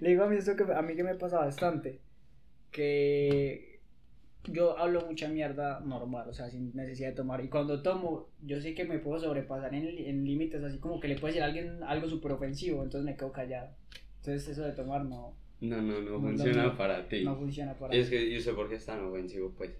Speaker 1: le digo a mí esto que a mí que me pasa bastante. Que yo hablo mucha mierda normal, o sea, sin necesidad de tomar. Y cuando tomo, yo sé que me puedo sobrepasar en, en límites, así como que le puede decir a alguien algo súper ofensivo, entonces me quedo callado. Entonces eso de tomar no...
Speaker 2: No, no, no, funciona para ti.
Speaker 1: No funciona para
Speaker 2: ti. Es que yo sé por qué es tan ofensivo, pues.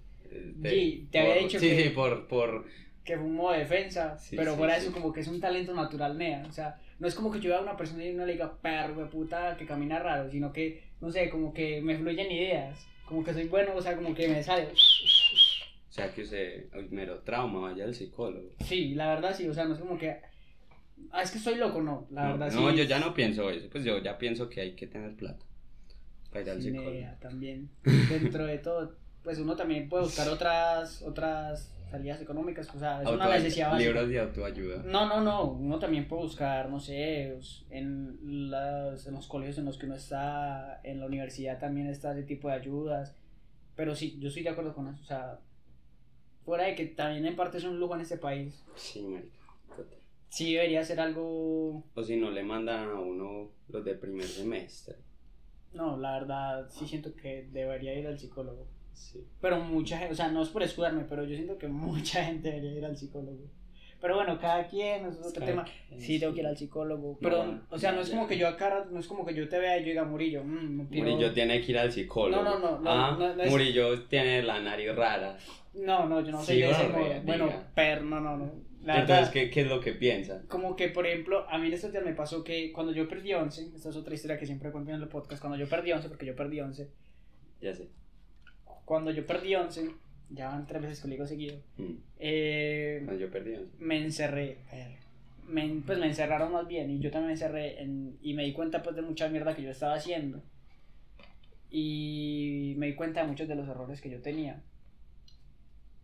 Speaker 1: sí, te había dicho
Speaker 2: sí, que... Sí, por, por...
Speaker 1: Que modo de defensa, pero fuera eso como que es un talento natural, nea. O sea, no es como que yo vea a una persona y no le diga, perro de puta, que camina raro, sino que, no sé, como que me fluyen ideas como que soy bueno, o sea, como que me sale.
Speaker 2: O sea, que usted, mero trauma, vaya al psicólogo.
Speaker 1: Sí, la verdad sí, o sea, no es como que. Ah, es que soy loco, no, la verdad
Speaker 2: sí. No, yo ya no pienso eso, pues yo ya pienso que hay que tener plata para ir al
Speaker 1: psicólogo. también, dentro de todo, pues uno también puede buscar otras, otras salidas económicas, o sea, es una necesidad
Speaker 2: básica. Libros de autoayuda.
Speaker 1: No, no, no, uno también puede buscar, no sé, en, las, en los colegios en los que uno está, en la universidad también está ese tipo de ayudas, pero sí, yo estoy de acuerdo con eso, o sea, fuera de que también en parte es un lujo en este país.
Speaker 2: Sí, marica.
Speaker 1: Sí, debería ser algo...
Speaker 2: O si no, le mandan a uno los de primer semestre.
Speaker 1: No, la verdad, sí siento que debería ir al psicólogo. Pero mucha gente, o sea, no es por escudarme, pero yo siento que mucha gente debería ir al psicólogo. Pero bueno, cada quien, es otro tema. Sí, tengo que ir al psicólogo. Pero, o sea, no es como que yo acá, no es como que yo te vea y yo diga Murillo. Mm,
Speaker 2: Murillo tiene que ir al psicólogo. No, no, no. ah, Murillo tiene la nariz rara.
Speaker 1: No, no, yo no soy de ese modo. Bueno, pero no, no, no.
Speaker 2: Entonces, ¿qué, ¿qué, es lo que piensa?
Speaker 1: Como que, por ejemplo, a mí en estos días me pasó que cuando yo perdí 11, esta es otra historia que siempre cuento en el podcast, cuando yo perdí 11, porque yo perdí 11.
Speaker 2: Ya sé.
Speaker 1: Cuando yo perdí 11, ya van tres veces digo seguido. Mm.
Speaker 2: Eh, cuando yo perdí 11.
Speaker 1: Me encerré. Me, pues me encerraron más bien y yo también me encerré en, y me di cuenta pues de mucha mierda que yo estaba haciendo. Y me di cuenta de muchos de los errores que yo tenía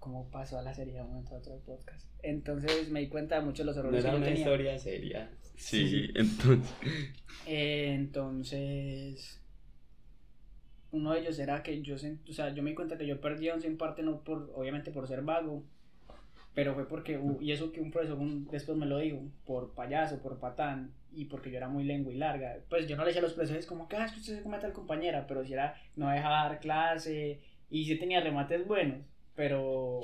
Speaker 1: cómo pasó a la serie de momento a otro podcast. Entonces me di cuenta de muchos de los errores
Speaker 2: no era
Speaker 1: que yo
Speaker 2: una historia seria. Sí, entonces.
Speaker 1: entonces. Uno de ellos era que yo, o sea, yo me di cuenta que yo perdí 11 en parte, no por, obviamente por ser vago, pero fue porque, y eso que un profesor después me lo dijo, por payaso, por patán, y porque yo era muy lengua y larga. Pues yo no le decía a los profesores como que, ah, es que usted se come a tal compañera, pero si era, no dejaba dar clase, y si tenía remates buenos pero,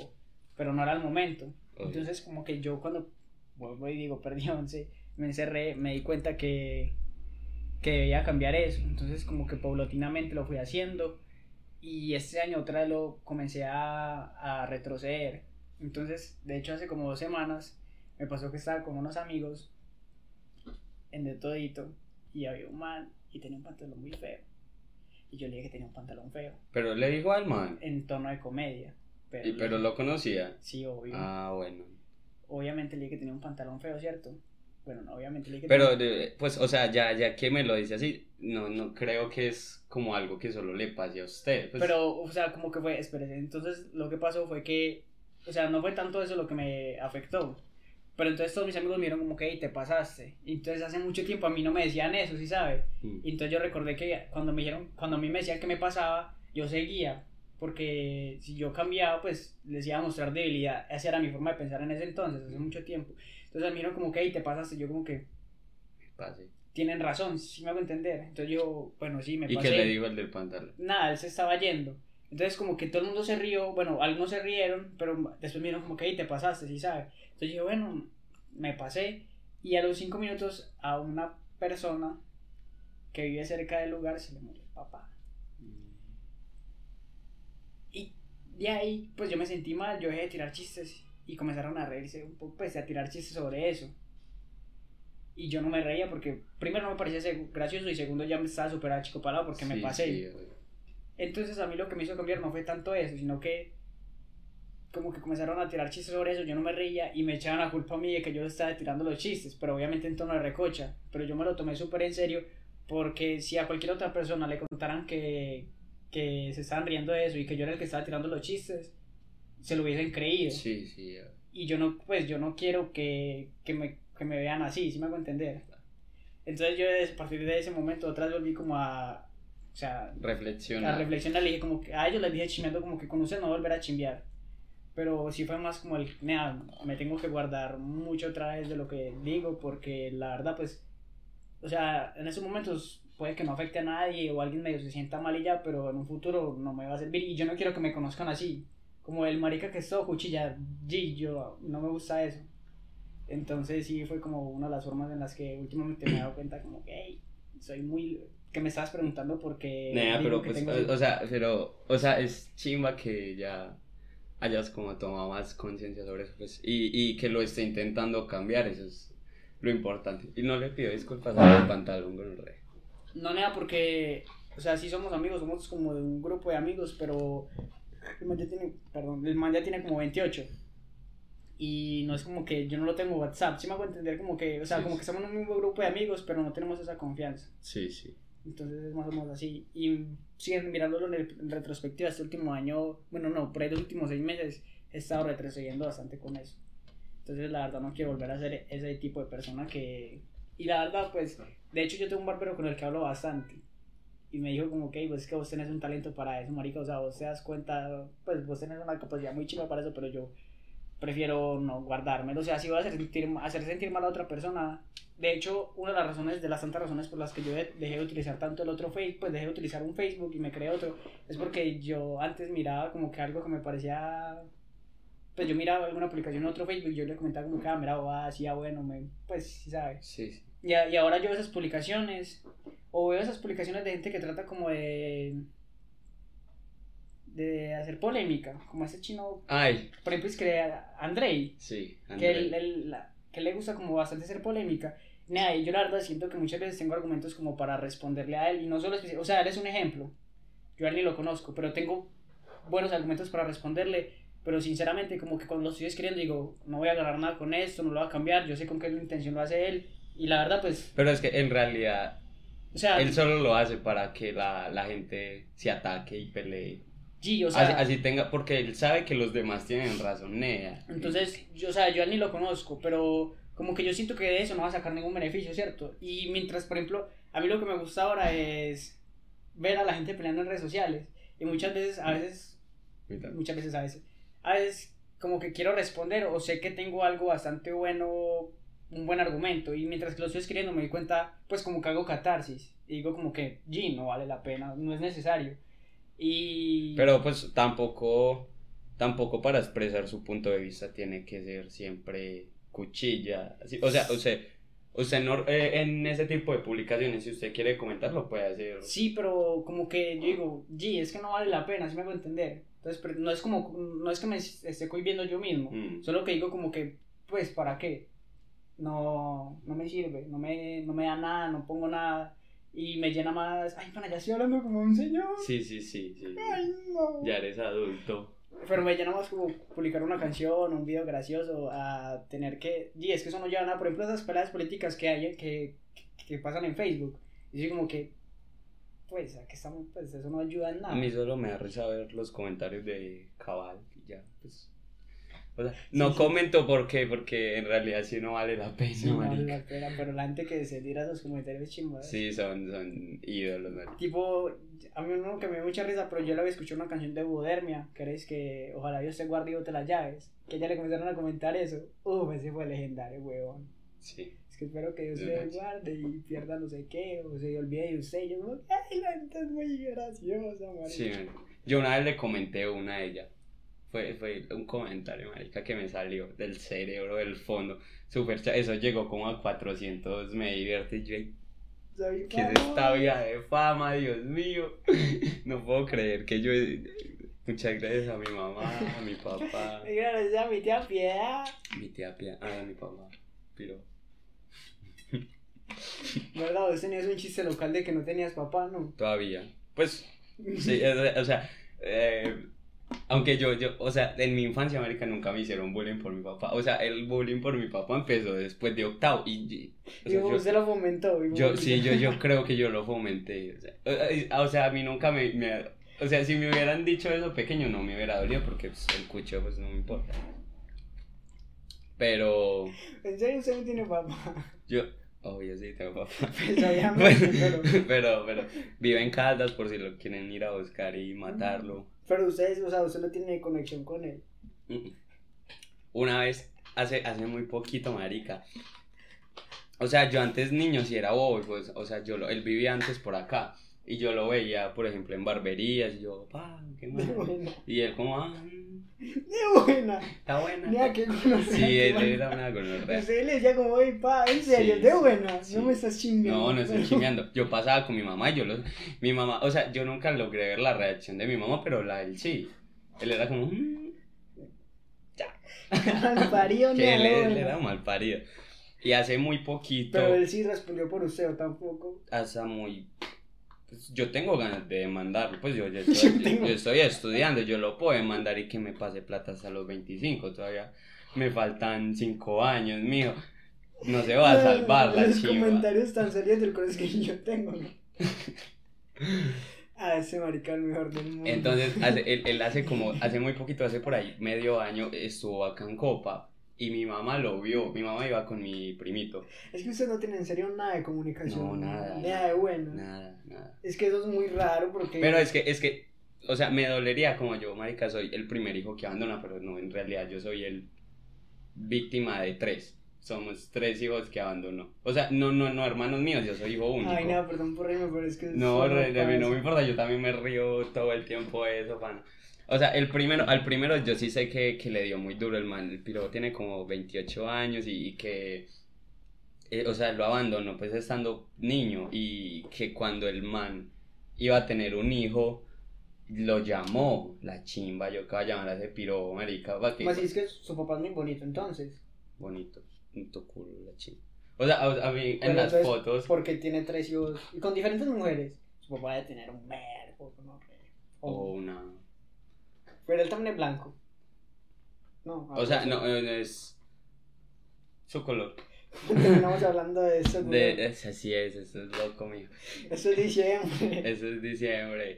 Speaker 1: pero no era el momento. Entonces como que yo cuando vuelvo y digo, perdí 11, me encerré, me di cuenta que, que debía cambiar eso. Entonces como que paulatinamente lo fui haciendo y este año otra vez lo comencé a, a retroceder. Entonces, de hecho, hace como dos semanas me pasó que estaba con unos amigos en de todito y había un man y tenía un pantalón muy feo. Y yo le dije que tenía un pantalón feo.
Speaker 2: Pero le dijo al man.
Speaker 1: En tono de comedia.
Speaker 2: Pero, ¿Y, pero lo conocía?
Speaker 1: Sí, obvio.
Speaker 2: Ah, bueno.
Speaker 1: Obviamente le dije que tenía un pantalón feo, ¿cierto? Bueno, no, obviamente le dije
Speaker 2: que Pero, pues, o sea, ya, ya que me lo dice así, no, no creo que es como algo que solo le pase a usted.
Speaker 1: Pues. Pero, o sea, como que fue, espérese, entonces lo que pasó fue que, o sea, no fue tanto eso lo que me afectó. Pero entonces todos mis amigos me dijeron como que, hey, te pasaste. Y entonces hace mucho tiempo a mí no me decían eso, ¿sí sabe? Mm. Y entonces yo recordé que cuando me dijeron, cuando a mí me decían que me pasaba, yo seguía porque si yo cambiaba, pues les iba a mostrar debilidad. Esa era mi forma de pensar en ese entonces, hace mucho tiempo. Entonces mí no como que, ahí te pasaste, yo como que...
Speaker 2: Pase.
Speaker 1: Tienen razón, sí me hago entender. Entonces yo, bueno, sí, me
Speaker 2: pasé. ¿Y qué le dijo el del pantalón?
Speaker 1: Nada, él se estaba yendo. Entonces como que todo el mundo se rió, bueno, algunos se rieron, pero después me dijeron como que, ahí te pasaste, sí sabes. Entonces yo, bueno, me pasé. Y a los cinco minutos a una persona que vive cerca del lugar se le murió el papá. De ahí, pues yo me sentí mal, yo dejé de tirar chistes y comenzaron a reírse un poco, pues a tirar chistes sobre eso. Y yo no me reía porque primero no me parecía gracioso y segundo ya me estaba súper achicopalado porque me pasé. Entonces a mí lo que me hizo cambiar no fue tanto eso, sino que como que comenzaron a tirar chistes sobre eso, yo no me reía y me echaban la culpa a mí de que yo estaba tirando los chistes, pero obviamente en tono de recocha, pero yo me lo tomé súper en serio porque si a cualquier otra persona le contaran que, que se estaban riendo de eso y que yo era el que estaba tirando los chistes, se lo hubiesen creído.
Speaker 2: Sí, sí.
Speaker 1: Y yo no, pues yo no quiero que, que, me, que me vean así, ¿sí me hago entender? Entonces yo a partir de ese momento otra vez volví como a, o sea,
Speaker 2: reflexionar.
Speaker 1: A reflexionar, le dije como que a ellos les dije chimbeando como que con ustedes no volver a chimbear. Pero sí fue más como el, nada, me tengo que guardar mucho otra vez de lo que digo porque la verdad pues, o sea, en esos momentos puede que no afecte a nadie o alguien medio se sienta mal y ya, pero en un futuro no me va a servir y yo no quiero que me conozcan así, como el marica que es todo cuchilla, yo no me gusta eso. Entonces sí fue como una de las formas en las que últimamente me he dado cuenta como que hey, soy muy que me estabas preguntando porque
Speaker 2: pero pues, o, sea, pero o sea, es chimba que ya hayas como tomado más conciencia sobre eso pues, y, y que lo esté intentando cambiar, eso es lo importante. Y no le pido disculpas al pantalón con el rey.
Speaker 1: No, nada, porque, o sea, sí somos amigos, somos como de un grupo de amigos, pero el man ya tiene, perdón, el man ya tiene como 28. Y no es como que yo no lo tengo WhatsApp, sí me hago entender como que, o sea, como que somos un mismo grupo de amigos, pero no tenemos esa confianza.
Speaker 2: Sí, sí.
Speaker 1: Entonces es más o menos así. Y siguen mirándolo en, retrospectiva, este último año, bueno, no, por ahí los últimos seis meses he estado retrocediendo bastante con eso. Entonces la verdad no quiero volver a ser ese tipo de persona que... Y la verdad, pues, de hecho, yo tengo un barbero con el que hablo bastante. Y me dijo como que, pues es que vos tenés un talento para eso, marica. O sea, vos te das cuenta, pues vos tenés una capacidad muy chiva para eso, pero yo prefiero no guardármelo. O sea, si voy a hacer sentir, hacer sentir mal a otra persona. De hecho, una de las razones, de las tantas razones por las que yo dejé de utilizar tanto el otro Facebook, pues dejé de utilizar un Facebook y me creé otro, es porque yo antes miraba como que algo que me parecía pues yo miraba alguna publicación en otro Facebook, yo le comentaba como que, ah, mira, va, así, ah, bueno, me, pues, sí sabes.
Speaker 2: Sí, sí.
Speaker 1: Y, a- y ahora yo veo esas publicaciones, o veo esas publicaciones de gente que trata como de, de hacer polémica, como ese chino,
Speaker 2: Ay,
Speaker 1: por ejemplo, es que Andrei,
Speaker 2: sí,
Speaker 1: que,
Speaker 2: André.
Speaker 1: él, él- la- que le gusta como bastante hacer polémica. Nada, y yo la verdad siento que muchas veces tengo argumentos como para responderle a él, y no solo, o sea, él es un ejemplo, yo a él ni lo conozco, pero tengo buenos argumentos para responderle, pero sinceramente como que cuando lo estoy escribiendo digo, no voy a agarrar nada con esto, no lo voy a cambiar, yo sé con qué intención lo hace él, y la verdad pues,
Speaker 2: Pero es que en realidad
Speaker 1: o sea,
Speaker 2: él solo lo hace para que la, la gente se ataque y pelee.
Speaker 1: sí, o sea,
Speaker 2: así, así tenga, porque él sabe que los demás tienen razón, nea.
Speaker 1: Entonces, yo, o sea, yo a él ni lo conozco, pero como que yo siento que de eso no va a sacar ningún beneficio, ¿cierto? Y mientras, por ejemplo, a mí lo que me gusta ahora es ver a la gente peleando en redes sociales. Y muchas veces, a veces, muchas veces, a veces, a veces como que quiero responder o sé que tengo algo bastante bueno, un buen argumento. Y mientras que lo estoy escribiendo me doy cuenta, pues como que hago catarsis. Y digo como que, G, no vale la pena, no es necesario. Y...
Speaker 2: Pero pues tampoco, tampoco para expresar su punto de vista tiene que ser siempre cuchilla. así- O sea, usted, usted no, eh, en ese tipo de publicaciones, si usted quiere comentarlo, puede hacer.
Speaker 1: Sí, pero como que yo digo, G, es que no vale la pena, si me hago entender. Entonces, no es como, no es que me esté cohibiendo yo mismo,
Speaker 2: Mm.
Speaker 1: solo que digo como que, pues, ¿para qué? No, no me sirve, no me, no me da nada, no pongo nada. Y me llena más, ay, pana, ya estoy hablando como un señor.
Speaker 2: Sí, sí, sí, sí. sí.
Speaker 1: Ay, no.
Speaker 2: Ya eres adulto.
Speaker 1: Pero me llena más como publicar una canción, un video gracioso, a tener que, y es que eso no lleva nada, por ejemplo, esas peleas políticas que hay, que, que, que pasan en Facebook. Y yo como que, pues, aquí estamos, pues, eso no ayuda en nada.
Speaker 2: A mí solo me da risa ver los comentarios de Cabal y ya, pues. O sea, no
Speaker 1: sí.
Speaker 2: comento por qué, porque en realidad sí no vale la pena,
Speaker 1: Sí, no vale
Speaker 2: marica.
Speaker 1: la pena, pero la gente que se tira esos comentarios chimbadas.
Speaker 2: Sí, son, son ídolos, marica.
Speaker 1: Tipo, a mí uno que me dio mucha risa, pero yo le había escuchado una canción de Budermia, que es que ojalá Dios te guarde y bote las llaves. Que ya le comenzaron a comentar eso. Uf, ese fue legendario, huevón.
Speaker 2: Sí.
Speaker 1: Es que espero que Dios te guarde y pierda no sé qué, o se olvide de usted. Yo, ay, la gente es muy graciosa, marica.
Speaker 2: Sí, marica. yo una vez le comenté una a ella. Fue, fue un comentario, marica, que me salió del cerebro, del fondo. Super Eso llegó como a 400, me divierte. Yo, "Ay,
Speaker 1: Soy
Speaker 2: ¿qué es esta vida de fama, Dios mío? No puedo creer que yo... Muchas gracias a mi mamá, a mi papá,
Speaker 1: gracias a mi tía Piedad.
Speaker 2: mi tía Pia, ah, a mi papá. Pero...
Speaker 1: ¿Verdad? Vos tenías un chiste local de que no tenías papá, ¿no?
Speaker 2: Todavía. Pues, sí, o sea, eh, aunque yo, yo, o sea, en mi infancia, América, nunca me hicieron bullying por mi papá. O sea, el bullying por mi papá empezó después de octavo. Y, y- o sea, yo,
Speaker 1: lo fomentó. y
Speaker 2: yo,
Speaker 1: vos-
Speaker 2: sí, yo, yo creo que yo lo fomenté. O sea, o sea, a mí nunca me, me- O sea, si me hubieran dicho eso pequeño, no me hubiera dolido porque pues, el cucho, pues no me importa. Pero
Speaker 1: En serio, usted no tiene papá.
Speaker 2: yo, obvio, sí, tengo papá.
Speaker 1: Pues
Speaker 2: Bueno,
Speaker 1: pero.
Speaker 2: pero, pero vive en Caldas por si lo quieren ir a buscar y matarlo.
Speaker 1: Pero ustedes, o sea, usted no tiene conexión con él.
Speaker 2: Una vez, hace, hace muy poquito, marica. O sea, yo antes niño sí era bobo, pues, o sea, yo lo, él vivía antes por acá. Y yo lo veía, por ejemplo, en barberías, y yo, pa, qué mal. Y él como, ah,
Speaker 1: De buena.
Speaker 2: está buena.
Speaker 1: Mira que conocer.
Speaker 2: Sí, él era una gonorrea.
Speaker 1: Usted le decía como, oye, pa, en serio,
Speaker 2: Sí,
Speaker 1: de buena.
Speaker 2: sí.
Speaker 1: No me estás chingando.
Speaker 2: No, no estoy chimeando. Yo pasaba con mi mamá y yo lo... Mi mamá, o sea, yo nunca logré ver la reacción de mi mamá, pero la él sí. Él era como... "Mm",
Speaker 1: Mal parido,
Speaker 2: que él, él era mal parido. Y hace muy poquito,
Speaker 1: Pero él sí respondió por usted o tampoco.
Speaker 2: hasta muy... pues, yo tengo ganas de demandarlo, pues yo, yo, estoy,
Speaker 1: Yo tengo-
Speaker 2: yo estoy estudiando, yo lo puedo demandar y que me pase plata hasta los 25, todavía me faltan 5 años, mío. No se va a salvar la
Speaker 1: Los
Speaker 2: chiva.
Speaker 1: comentarios tan serios del colegio que yo tengo, ¿no? Ah, ese marica el mejor del mundo.
Speaker 2: Entonces, hace- él, él hace como, hace muy poquito, hace por ahí medio año, estuvo acá en Copa y mi mamá lo vio. Mi mamá iba con mi primito.
Speaker 1: Es que usted no tiene en serio nada de comunicación.
Speaker 2: No, nada.
Speaker 1: Nada de bueno.
Speaker 2: Nada, nada.
Speaker 1: Es que eso es muy raro porque.
Speaker 2: Pero es que, es que, o sea, me dolería como yo, marica, soy el primer hijo que abandona, pero no, en realidad yo soy el víctima de tres. Somos tres hijos que abandonó. O sea, no, no, no, hermanos míos, yo soy hijo único.
Speaker 1: Ay, no, perdón por reírme, pero es que.
Speaker 2: No, re- no me importa, yo también me río todo el tiempo de eso, pana. O sea, el primero, al primero yo sí sé que, que le dio muy duro el man. El piro tiene como 28 años y, que, eh, o sea, lo abandonó pues estando niño y que cuando el man iba a tener un hijo, lo llamó la chimba. Yo acabo de llamar a ese piro, marica.
Speaker 1: que... Pues es que su papá es muy bonito entonces.
Speaker 2: Bonito, un culo la chimba. O sea, a, mí en las fotos.
Speaker 1: Porque tiene tres hijos y con diferentes mujeres. Su papá debe tener un verbo, no
Speaker 2: O una.
Speaker 1: Pero él también es blanco.
Speaker 2: No. O sea, no, es. Su color.
Speaker 1: Terminamos hablando de eso.
Speaker 2: De, así es, eso es loco mío.
Speaker 1: Eso es diciembre.
Speaker 2: Eso es diciembre.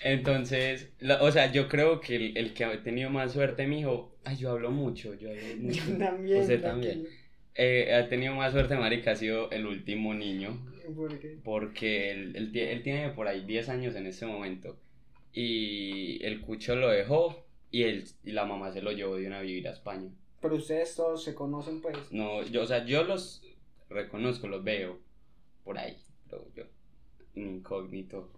Speaker 2: Entonces, o sea, yo creo que el, el, que ha tenido más suerte, mijo. Ay, yo hablo mucho, yo hablo mucho.
Speaker 1: Yo también.
Speaker 2: Usted también eh, ha tenido más suerte, marica, ha sido el último niño.
Speaker 1: ¿Por qué?
Speaker 2: Porque él, él, él, tiene por ahí 10 años en este momento. Y el cucho lo dejó y, él, y la mamá se lo llevó de una vivir a España.
Speaker 1: Pero ustedes todos se conocen, pues.
Speaker 2: No, yo, o sea, yo los reconozco, los veo por ahí. Pero yo, incógnito.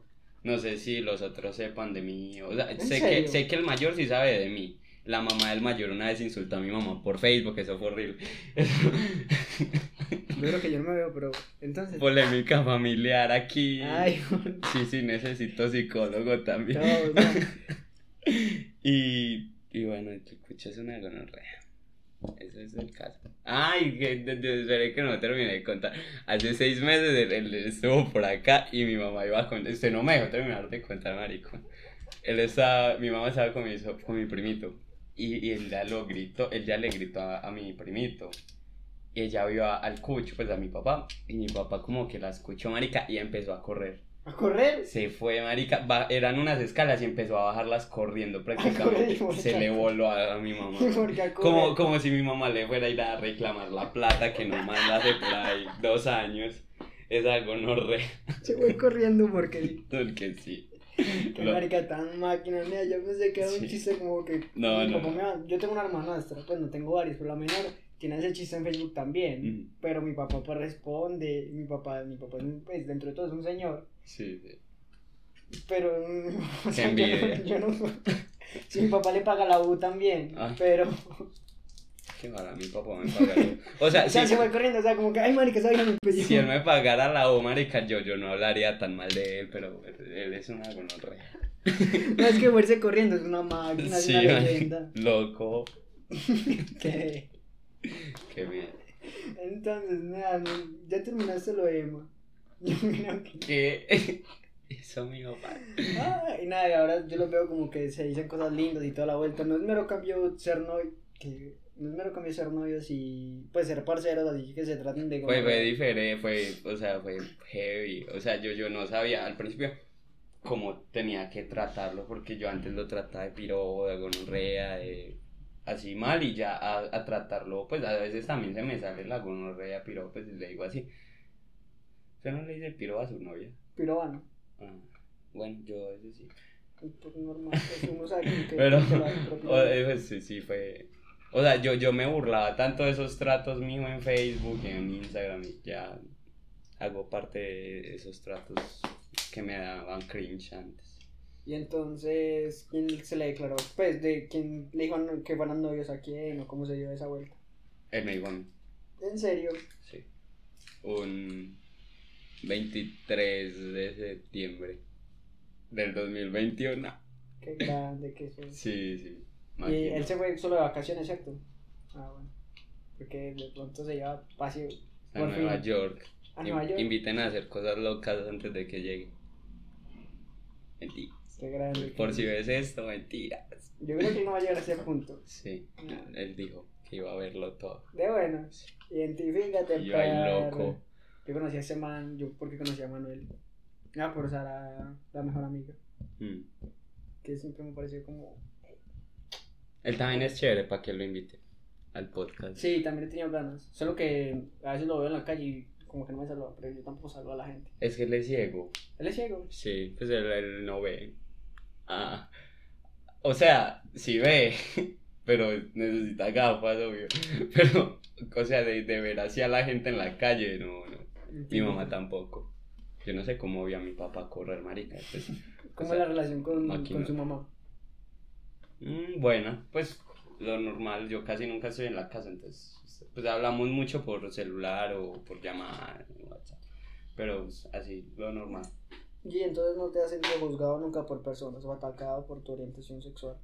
Speaker 2: No sé si los otros sepan de mí. O sea, sé que, sé que el mayor sí sabe de mí la mamá del mayor una vez insultó a mi mamá por Facebook, eso fue horrible.
Speaker 1: No creo que yo no me veo, pero entonces.
Speaker 2: Polémica familiar aquí.
Speaker 1: Ay,
Speaker 2: Sí, sí, necesito psicólogo también. y, y bueno, escuchas una gonorrea. Ese es el caso. Ay, que, esperé que no terminé de contar. Hace seis meses él, estuvo por acá y mi mamá iba a contar. Usted no me dejó terminar de contar, marico. Él estaba, mi mamá estaba con mi, con mi primito y, él ya lo gritó, él ya le gritó a, mi primito. Y ella vio al cucho, pues a mi papá. Y mi papá como que la escuchó, marica, y empezó a correr.
Speaker 1: ¿A correr?
Speaker 2: Se fue, marica. eran unas escalas y empezó a bajarlas corriendo prácticamente. Se le voló a, mi mamá. Como, como si mi mamá le fuera a ir a reclamar la plata que no manda hace por ahí dos años. Es algo no re.
Speaker 1: Se fue corriendo porque...
Speaker 2: Porque sí.
Speaker 1: Qué marica tan máquina, mía. Yo pensé que era un chiste como que.
Speaker 2: No, no.
Speaker 1: yo tengo una hermanastra, pues no tengo varios, pero la menor tiene ese chiste en Facebook también. Pero mi papá pues responde. Mi papá, mi papá, pues dentro de todo es un señor.
Speaker 2: Sí, sí.
Speaker 1: Pero. O sea, yo, no, si mi papá le paga la U también, ah. pero.
Speaker 2: Qué mala, mi papá me pagara. O sea,
Speaker 1: si, se fue corriendo, o sea, como que, ay, marica, esa me
Speaker 2: Si él me pagara la O, marica, yo, yo no hablaría tan mal de él, pero él es una gonorrea.
Speaker 1: No, es que fuerse corriendo es una máquina, es una leyenda.
Speaker 2: Loco.
Speaker 1: ¿Qué?
Speaker 2: Qué bien.
Speaker 1: Entonces, nada, ya terminaste lo Emma. Yo creo que...
Speaker 2: ¿Qué? Eso, mi papá.
Speaker 1: Ah, y nada, y ahora yo lo veo como que se dicen cosas lindas y toda la vuelta. No es mero cambio ser no que no es mero cambio ser novios y pues ser parceros, así que se traten de...
Speaker 2: Fue, fue diferente, fue, o sea, fue heavy, o sea, yo, yo no sabía al principio cómo tenía que tratarlo, porque yo antes lo trataba de piro, de gonorrea, de así mal, y ya a, tratarlo, pues a veces también se me sale la gonorrea, piro, pues le digo así. ¿Usted no le dice piro a su novia?
Speaker 1: Pirobano.
Speaker 2: Ah, bueno, yo a veces sí.
Speaker 1: Pues normal, pues uno sabe que...
Speaker 2: Pero, pues sí, sí, fue o sea, yo, yo me burlaba tanto de esos tratos míos en Facebook y en Instagram y ya hago parte de esos tratos que me daban cringe antes.
Speaker 1: Y entonces, ¿quién se le declaró? Pues, ¿de quién le dijo que fueran novios a quién o cómo se dio esa vuelta?
Speaker 2: Él me dijo a mí.
Speaker 1: ¿En serio?
Speaker 2: Sí. Un 23 de septiembre del 2021.
Speaker 1: Qué grande que es.
Speaker 2: Sí, sí.
Speaker 1: Y él se fue solo de vacaciones, ¿cierto? Ah, bueno. Porque de pronto se lleva paseo.
Speaker 2: A Nueva York.
Speaker 1: A Nueva York.
Speaker 2: Inviten a hacer cosas locas antes de que llegue. Mentiras.
Speaker 1: Qué grande.
Speaker 2: Por si ves esto, mentiras.
Speaker 1: Yo creo que no va a llegar a ese punto.
Speaker 2: Sí. Él dijo que iba a verlo todo.
Speaker 1: De bueno. Identifícate,
Speaker 2: Yo ahí loco.
Speaker 1: Yo conocí a ese man, yo porque conocí a Manuel. Ah, por Sara, la mejor amiga. Mm. Que siempre me pareció como
Speaker 2: él también es chévere para que lo invite al podcast.
Speaker 1: Sí, también he tenido ganas. Solo que a veces lo veo en la calle y como que no me saluda, pero yo tampoco saludo a la gente.
Speaker 2: Es que él es ciego.
Speaker 1: ¿Él es ciego?
Speaker 2: Sí, pues él, no ve. Ah. O sea, sí ve, pero necesita gafas, obvio. Pero, o sea, de, de ver hacia la gente en la calle, no, no. Mi mamá tampoco. Yo no sé cómo vi a mi papá correr, marica. Pues,
Speaker 1: ¿Cómo es la relación con, con su mamá?
Speaker 2: Mm, buena, pues lo normal, yo casi nunca estoy en la casa, entonces pues hablamos mucho por celular o por llamada, WhatsApp, pero pues, así, lo normal.
Speaker 1: Y entonces no te has sentido juzgado nunca por personas o atacado por tu orientación sexual.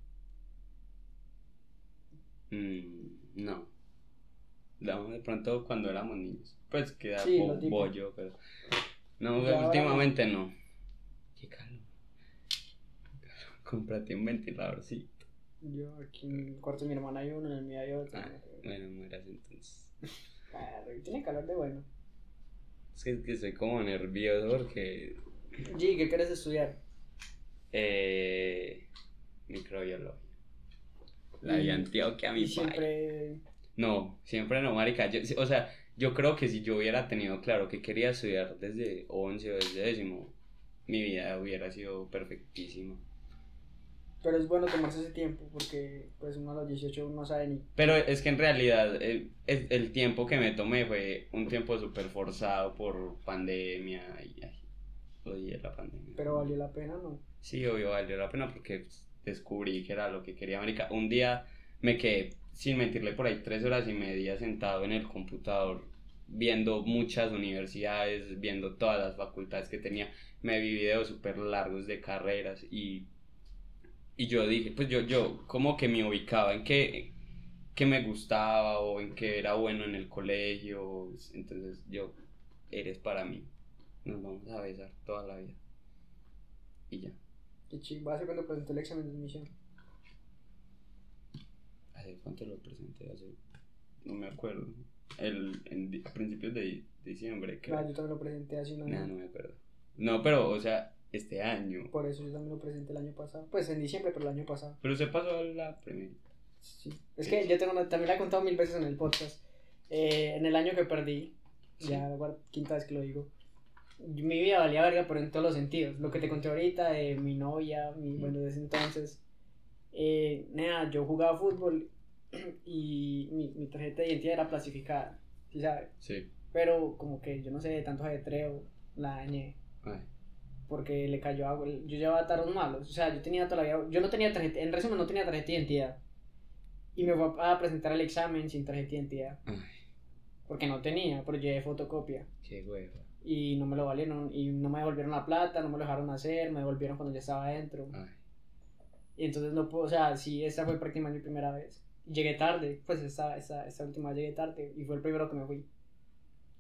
Speaker 2: Mm, no. de pronto cuando éramos niños. Pues queda
Speaker 1: Sí,
Speaker 2: bo- bollo, pero. No,
Speaker 1: Ya ahora
Speaker 2: últimamente no. Qué calor. Cómprate un ventilador, sí.
Speaker 1: Yo aquí en el cuarto de mi hermana hay uno, en el mío hay otro.
Speaker 2: Ah, bueno, mueras entonces.
Speaker 1: Claro, tiene calor de bueno.
Speaker 2: Es que, es que estoy como nervioso porque.
Speaker 1: G, ¿qué quieres estudiar?
Speaker 2: Eh, microbiología. La de
Speaker 1: Y-
Speaker 2: Antioquia, mi
Speaker 1: siempre.
Speaker 2: No, siempre no, marica. Yo- o sea, yo creo que si yo hubiera tenido claro que quería estudiar desde 11 o desde décimo, mi vida hubiera sido perfectísima.
Speaker 1: Pero es bueno tomarse ese tiempo porque pues uno a los 18 no sabe ni.
Speaker 2: Pero es que en realidad eh, el, el tiempo que me tomé fue un tiempo súper forzado por pandemia y ay, la pandemia.
Speaker 1: Pero valió la pena, ¿no?
Speaker 2: Sí, obvio, valió la pena porque pues, descubrí que era lo que quería, marica. Un día me quedé, sin mentirle, por ahí tres horas y media sentado en el computador viendo muchas universidades, viendo todas las facultades que tenía. Me vi videos súper largos de carreras y, y yo dije, pues yo, yo como que me ubicaba en qué, qué me gustaba o en qué era bueno en el colegio. Entonces yo, eres para mí. Nos vamos a besar toda la vida. Y ya.
Speaker 1: Qué chido. ¿Hace cuando presentó el examen de admisión?
Speaker 2: ¿Hace cuánto lo presenté? Hace... No me acuerdo. El, en, a principios de diciembre, creo.
Speaker 1: Ah, yo también lo presenté hace un año.
Speaker 2: Nah, no me acuerdo. No, pero, o sea, este año.
Speaker 1: Por eso yo también lo presenté el año pasado. Pues en diciembre, pero el año pasado.
Speaker 2: Pero se pasó a la primera.
Speaker 1: Sí. Es que yo tengo una, también la he contado mil veces en el podcast. Eh, en el año que perdí,
Speaker 2: Sí.
Speaker 1: ya la quinta vez que lo digo, mi vida valía verga, pero en todos los sentidos. Lo que te conté ahorita de mi novia, mi, bueno, desde entonces. Eh, nada, yo jugaba fútbol y mi, mi tarjeta de identidad era plastificada, ¿sí sabes?
Speaker 2: Sí.
Speaker 1: Pero como que yo no sé, de tanto ajetreo, la dañé.
Speaker 2: Ay.
Speaker 1: porque le cayó agua. Yo llevaba taros malos. O sea, yo tenía todavía. Yo no tenía tarjeta. En resumen, no tenía tarjeta de identidad. Y me fue a presentar el examen sin tarjeta de identidad.
Speaker 2: Ay,
Speaker 1: Porque no tenía, pero llevé fotocopia.
Speaker 2: qué hueva.
Speaker 1: Y no me lo valieron. Y no me devolvieron la plata, no me lo dejaron hacer. Me devolvieron cuando ya estaba adentro.
Speaker 2: Ay.
Speaker 1: Y entonces no puedo. O sea, sí, esta fue prácticamente mi primera vez. Llegué tarde. Pues esta, esta, esta última llegué tarde. Y fue el primero que me fui.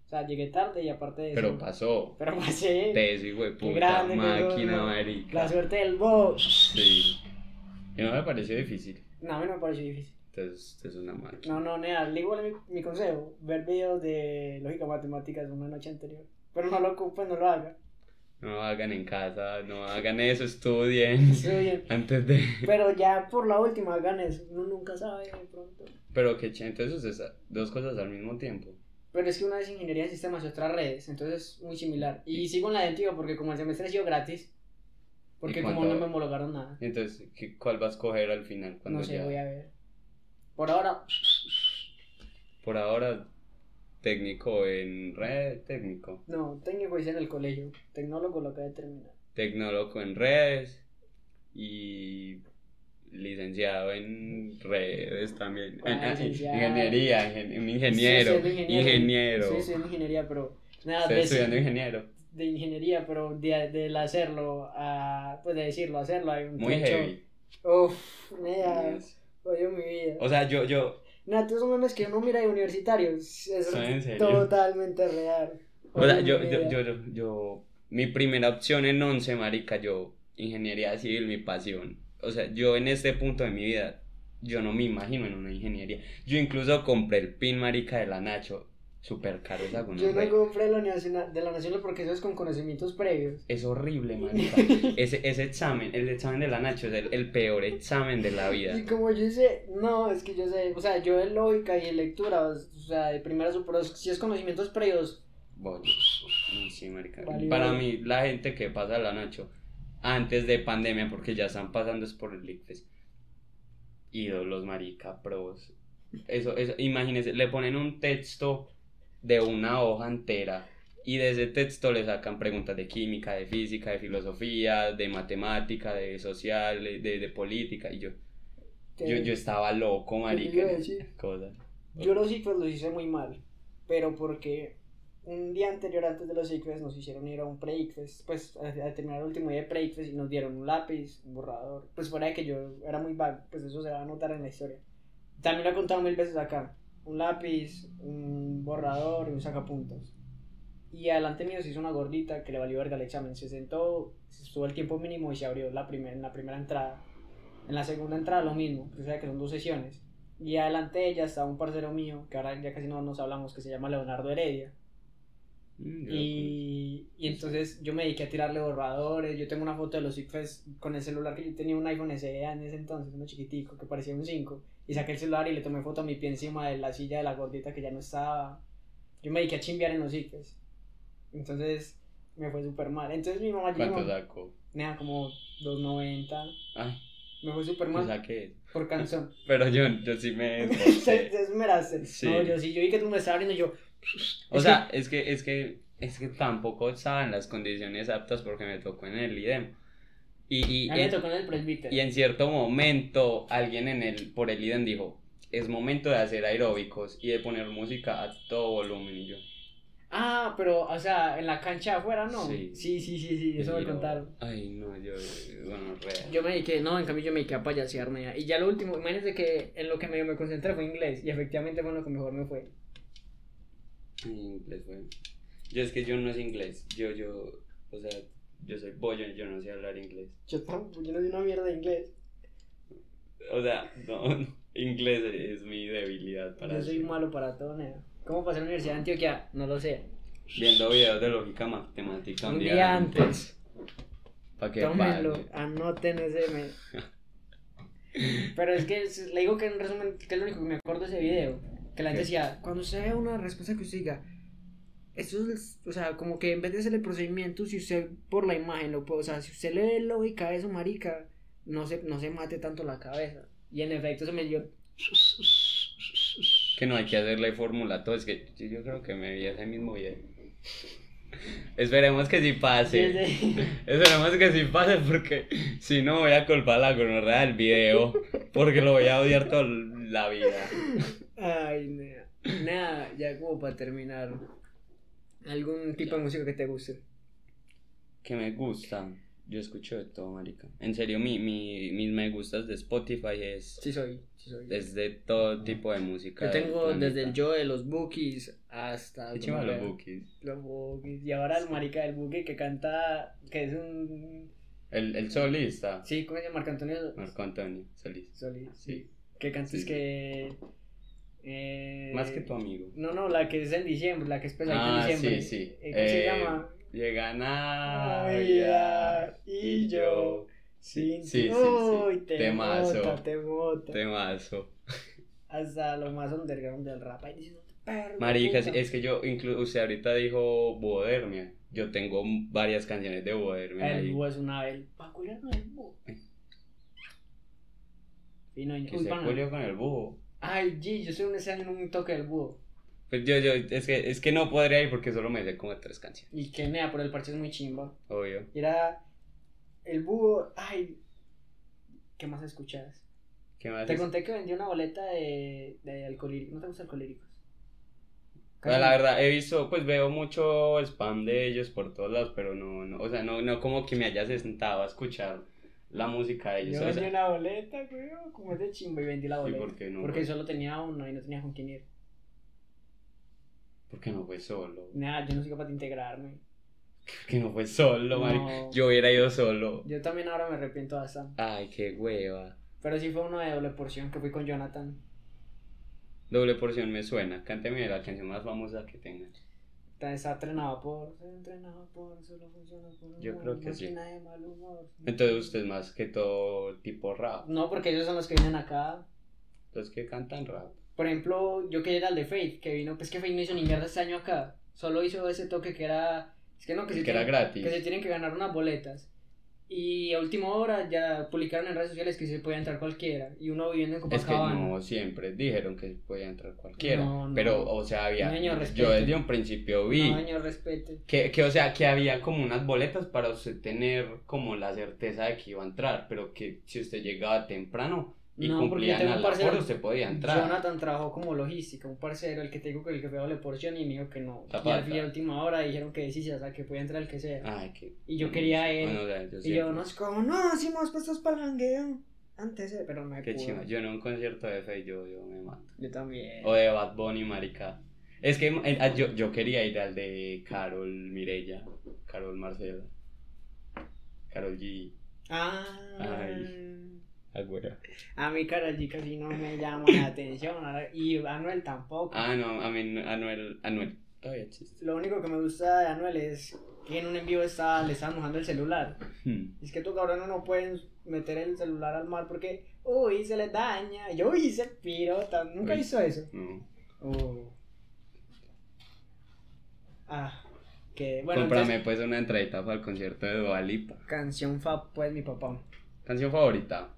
Speaker 1: O sea, llegué tarde y aparte de
Speaker 2: Pero
Speaker 1: eso.
Speaker 2: pasó.
Speaker 1: Pero pasé.
Speaker 2: Teso, hijo de puta,
Speaker 1: grande
Speaker 2: máquina, marica.
Speaker 1: La suerte del boss.
Speaker 2: Sí. Y no me pareció difícil.
Speaker 1: No, a mí no me pareció difícil.
Speaker 2: Entonces, es una máquina.
Speaker 1: No, no, nada, le igual mi, mi consejo, ver videos de lógica matemáticas una noche anterior. Pero no lo ocupen, no lo hagan.
Speaker 2: No hagan en casa, no hagan eso, estudien.
Speaker 1: Sí, bien.
Speaker 2: Antes de.
Speaker 1: Pero ya por la última hagan eso, uno nunca sabe de pronto.
Speaker 2: Pero que entonces es dos cosas al mismo tiempo.
Speaker 1: Pero es que una es ingeniería en sistemas y otra redes, entonces es muy similar. Y sigo en la de Antiguo porque como el semestre ha sido gratis, porque
Speaker 2: ¿Y
Speaker 1: como no me homologaron nada,
Speaker 2: Entonces, ¿qué- ¿cuál vas a coger al final? Cuando
Speaker 1: no sé,
Speaker 2: ya-
Speaker 1: voy a ver. Por ahora,
Speaker 2: Por ahora, técnico en red, técnico.
Speaker 1: no, técnico hice en el colegio, tecnólogo lo acabé de terminar.
Speaker 2: Tecnólogo en redes y licenciado en redes también.
Speaker 1: Ah,
Speaker 2: En- ingeniería, ingen- un ingeniero.
Speaker 1: Sí, soy
Speaker 2: ingeniero.
Speaker 1: Sí, soy ingeniería, pero nada,
Speaker 2: Estoy
Speaker 1: de-
Speaker 2: estudiando ingeniero.
Speaker 1: de ingeniería, pero de, del hacerlo a, pues de decirlo, hacerlo, hay un
Speaker 2: Muy
Speaker 1: trecho.
Speaker 2: heavy.
Speaker 1: Uf, nea, odio mi vida.
Speaker 2: O sea, yo, yo,
Speaker 1: Nada, todos esos memes que uno mira de universitarios, es totalmente real.
Speaker 2: o sea, yo, yo, yo, yo, yo- mi primera opción en once, marica, yo, ingeniería civil, mi pasión. O sea, yo en este punto de mi vida, yo no me imagino en una ingeniería. Yo incluso compré el pin, marica, de la Nacho, súper caro esa
Speaker 1: Yo no compré la nacional, de la nacional porque eso es con conocimientos previos.
Speaker 2: Es horrible, marica. Ese, ese examen, el examen de la Nacho es el, el peor examen de la vida.
Speaker 1: Y como yo sé, no, es que yo sé, o sea, yo de lógica y de lectura, o sea, de primera pero si es conocimientos previos,
Speaker 2: Bueno, sí, marica.
Speaker 1: Vale,
Speaker 2: Para
Speaker 1: vale.
Speaker 2: mí, la gente que pasa la Nacho antes de pandemia, porque ya están pasando es por el ICFES. Ídolos, marica, pros. Eso, eso, imagínense, le ponen un texto de una hoja entera y de ese texto le sacan preguntas de química, de física, de filosofía, de matemática, de social, de, de política. Y yo, Yo, yo estaba loco, marica. cosa.
Speaker 1: Yo los ICFES los hice muy mal, pero porque un día anterior antes de los ICFES nos hicieron ir a un pre-ICFES, pues a, a terminar el último día de pre-ICFES y nos dieron un lápiz, un borrador, pues fuera de que yo era muy vago, pues eso se va a notar en la historia. También lo he contado mil veces acá, un lápiz, un borrador y un sacapuntas. Y adelante mío se hizo una gordita que le valió verga el examen, se sentó, estuvo el tiempo mínimo y se abrió la primer, en la primera entrada. En la segunda entrada lo mismo, o sea que son dos sesiones. Y adelante de ella estaba un parcero mío, que ahora ya casi no nos hablamos, que se llama Leonardo Heredia.
Speaker 2: Mm,
Speaker 1: Y, y entonces yo me dediqué a tirarle borradores. Yo tengo una foto de los ICFES con el celular que yo tenía un iPhone SE en ese entonces, uno chiquitico, que parecía un 5. Y saqué el celular y le tomé foto a mi pie encima de la silla de la gordita que ya no estaba. Yo me dediqué a chimbear en los ICFES. Entonces me fue súper mal. Entonces mi mamá
Speaker 2: ¿Cuánto
Speaker 1: llegó,
Speaker 2: sacó?
Speaker 1: nada, como 2.90.
Speaker 2: Ay,
Speaker 1: Me fue súper mal
Speaker 2: saqué.
Speaker 1: por canción.
Speaker 2: Pero yo, yo sí me.
Speaker 1: Te esmeraste.
Speaker 2: Sí.
Speaker 1: No, yo sí, yo vi que tú me estabas abriendo y yo.
Speaker 2: O
Speaker 1: Es
Speaker 2: sea, es que, es que, es que tampoco estaba en las condiciones aptas porque me tocó en el IDEM. Y, y, en,
Speaker 1: tocó en el
Speaker 2: y en cierto momento alguien en el, por el IDEM dijo, es momento de hacer aeróbicos y de poner música a todo volumen y yo.
Speaker 1: Ah, pero, o sea, en la cancha afuera, ¿no?
Speaker 2: Sí.
Speaker 1: Sí, sí, sí, sí, eso me contaron.
Speaker 2: Ay, no, yo, bueno, real.
Speaker 1: Yo me dediqué, no, en cambio yo me dediqué a payasearme ya. Y ya lo último, imagínense que en lo que medio me concentré fue inglés. Y efectivamente fue en lo que mejor me fue.
Speaker 2: Inglés, bueno. Yo es que yo no sé inglés. Yo, yo, o sea, yo soy bollo, yo no sé hablar inglés.
Speaker 1: Yo tampoco, yo no sé una mierda de inglés.
Speaker 2: O sea, no, inglés es mi debilidad para
Speaker 1: Yo soy malo para todo, nea. ¿Cómo pasé a la Universidad de Antioquia? No lo sé.
Speaker 2: Viendo videos de lógica matemática
Speaker 1: Un día antes.
Speaker 2: Para que
Speaker 1: Tómenlo, anoten ese me. Pero es que es- le digo que en resumen, que es lo único que me acuerdo de ese video. Que la gente decía, cuando usted vea una respuesta que usted diga, esto es, o sea, como que en vez de hacer el procedimiento, si usted por la imagen lo puede, o sea, si usted le ve lógica a eso, marica, no se, no se mate tanto la cabeza. Y en efecto se me dio.
Speaker 2: Que no hay que hacerle fórmula todo. Es que yo, yo creo que me vi ese mismo video. Esperemos que sí pase.
Speaker 1: Sí, sí.
Speaker 2: Esperemos que sí pase porque si no voy a culpar la gonorrea del video. Porque lo voy a odiar toda la vida.
Speaker 1: Ay, nada. Nada, ya como para terminar. ¿Algún tipo de música que te guste?
Speaker 2: Que me gusta. Yo escucho de todo, marica. En serio, mi, mi, mis me gustas de Spotify es,
Speaker 1: Sí soy, sí soy.
Speaker 2: es de todo tipo de música.
Speaker 1: Yo tengo desde el yo de los Bookies hasta.
Speaker 2: Qué chimba los bookies.
Speaker 1: Los Bookies. Y ahora el marica del Bookie que canta. que es un.
Speaker 2: El, el solista.
Speaker 1: Sí, ¿cómo se llama? Marco Antonio
Speaker 2: Marco Antonio, solista.
Speaker 1: Solís. Sí.
Speaker 2: Sí.
Speaker 1: Que canta
Speaker 2: Sí.
Speaker 1: es que. Eh,
Speaker 2: Más que tu amigo.
Speaker 1: No, no, la que es en diciembre, la que es pesadita
Speaker 2: Ah,
Speaker 1: en diciembre.
Speaker 2: sí, sí.
Speaker 1: Eh, ¿Cómo se
Speaker 2: Eh,
Speaker 1: llama?
Speaker 2: Llega
Speaker 1: Navidad y yo Sin
Speaker 2: Sí, sí, sí.
Speaker 1: Te
Speaker 2: Temazo.
Speaker 1: bota, te bota.
Speaker 2: Temazo.
Speaker 1: Hasta lo más underground del rap. Ahí diciendo, perro,
Speaker 2: Marica,
Speaker 1: puta.
Speaker 2: es que yo, incluso usted ahorita dijo Bodermia. Yo tengo varias canciones de Bodermia
Speaker 1: El búho es una vez. Pa' culiar no es búho. Y no,
Speaker 2: Que se con el búho.
Speaker 1: Ay, G, yo soy un ese año en un toque del búho.
Speaker 2: Pues yo, yo, es que, es que no podría ir porque solo me sé como tres canciones.
Speaker 1: Y que nea, pero el parche es muy chimba.
Speaker 2: Obvio.
Speaker 1: Y Era el búho. Ay, ¿qué más escuchas?
Speaker 2: ¿Qué más?
Speaker 1: Te
Speaker 2: es?
Speaker 1: conté que vendí una boleta de, de alcohólicos. ¿No te gusta alcohólicos?
Speaker 2: Pues, la verdad, he visto, pues veo mucho spam de ellos por todos lados, pero no, no, o sea, no, no como que me haya sentado a escuchar la música de ellos.
Speaker 1: Yo
Speaker 2: o
Speaker 1: vendí
Speaker 2: sea,
Speaker 1: una boleta, güey, como es de chimba y vendí la
Speaker 2: ¿Y
Speaker 1: boleta.
Speaker 2: por qué no,
Speaker 1: Porque
Speaker 2: güey?
Speaker 1: solo tenía uno y no tenía con quién ir.
Speaker 2: ¿Por qué no fue solo?
Speaker 1: Nada, yo no soy capaz de integrarme.
Speaker 2: ¿Por qué no fue solo,
Speaker 1: No.
Speaker 2: Yo hubiera ido solo.
Speaker 1: Yo también ahora me arrepiento bastante.
Speaker 2: Ay, qué hueva.
Speaker 1: Pero sí fue uno de doble porción que fui con Jonathan.
Speaker 2: Doble porción me suena. Cánteme la canción más famosa que tengan.
Speaker 1: Está- entrenado por. Entrenado por. Solo funciona por.
Speaker 2: Yo
Speaker 1: humor,
Speaker 2: creo que sí.
Speaker 1: de mal humor.
Speaker 2: Entonces usted es más que todo tipo rap.
Speaker 1: No, porque ellos son los que vienen acá.
Speaker 2: Los que cantan rap.
Speaker 1: Por ejemplo, yo que era el de Faith, que vino, pues que Faith no hizo ni mierda este año acá. Solo hizo ese toque que era. Es que no, que, se,
Speaker 2: que era
Speaker 1: tienen,
Speaker 2: gratis.
Speaker 1: que se tienen que ganar unas boletas. Y a última hora ya publicaron en redes sociales que se podía entrar cualquiera. Y uno viviendo en
Speaker 2: Es que
Speaker 1: Copacabana.
Speaker 2: no siempre dijeron que podía entrar cualquiera.
Speaker 1: No, no.
Speaker 2: Pero, o sea, había. Yo desde un principio vi.
Speaker 1: Respete.
Speaker 2: Que, que, o sea, que había como unas boletas para usted tener como la certeza de que iba a entrar, pero que si usted llegaba temprano, y
Speaker 1: No, porque yo
Speaker 2: cumplían
Speaker 1: tengo
Speaker 2: al usted podía entrar.
Speaker 1: Jonathan trabajó como logística, un parcero, el que te digo que el que fue doble porción y me dijo que no. Y al fin a última hora dijeron que sí, o sea, que podía entrar el que sea.
Speaker 2: Ay.
Speaker 1: Y yo quería él.
Speaker 2: Bueno, o sea, yo
Speaker 1: y yo, no, es como, no, si hemos puesto para el jangueo. Antes, eh, pero no me
Speaker 2: Qué chima. Yo en un concierto de Faye yo, yo me mato.
Speaker 1: Yo también.
Speaker 2: O de Bad Bunny, marica. Es que eh, ah, yo, yo quería ir al de Carol Mirella, Carol Marcela, Carol G.
Speaker 1: Ah.
Speaker 2: Ay. Agüera.
Speaker 1: A mí Karol G casi no me llama la atención. Y Anuel tampoco.
Speaker 2: Ah, no, a mí Anuel, Anuel. Todavía existe.
Speaker 1: Lo único que me gusta de Anuel es que en un envío está, le estaban mojando el celular.
Speaker 2: Hmm.
Speaker 1: Es que tú cabrón no pueden meter el celular al mar porque, uy, se le daña. Yo, se pirota. Nunca
Speaker 2: Uy.
Speaker 1: hizo eso.
Speaker 2: No.
Speaker 1: Uh. Ah, que bueno.
Speaker 2: Cómprame
Speaker 1: entonces,
Speaker 2: pues una entradita para el concierto de Dua Lipa.
Speaker 1: canción fa, pues mi papá.
Speaker 2: ¿Canción favorita?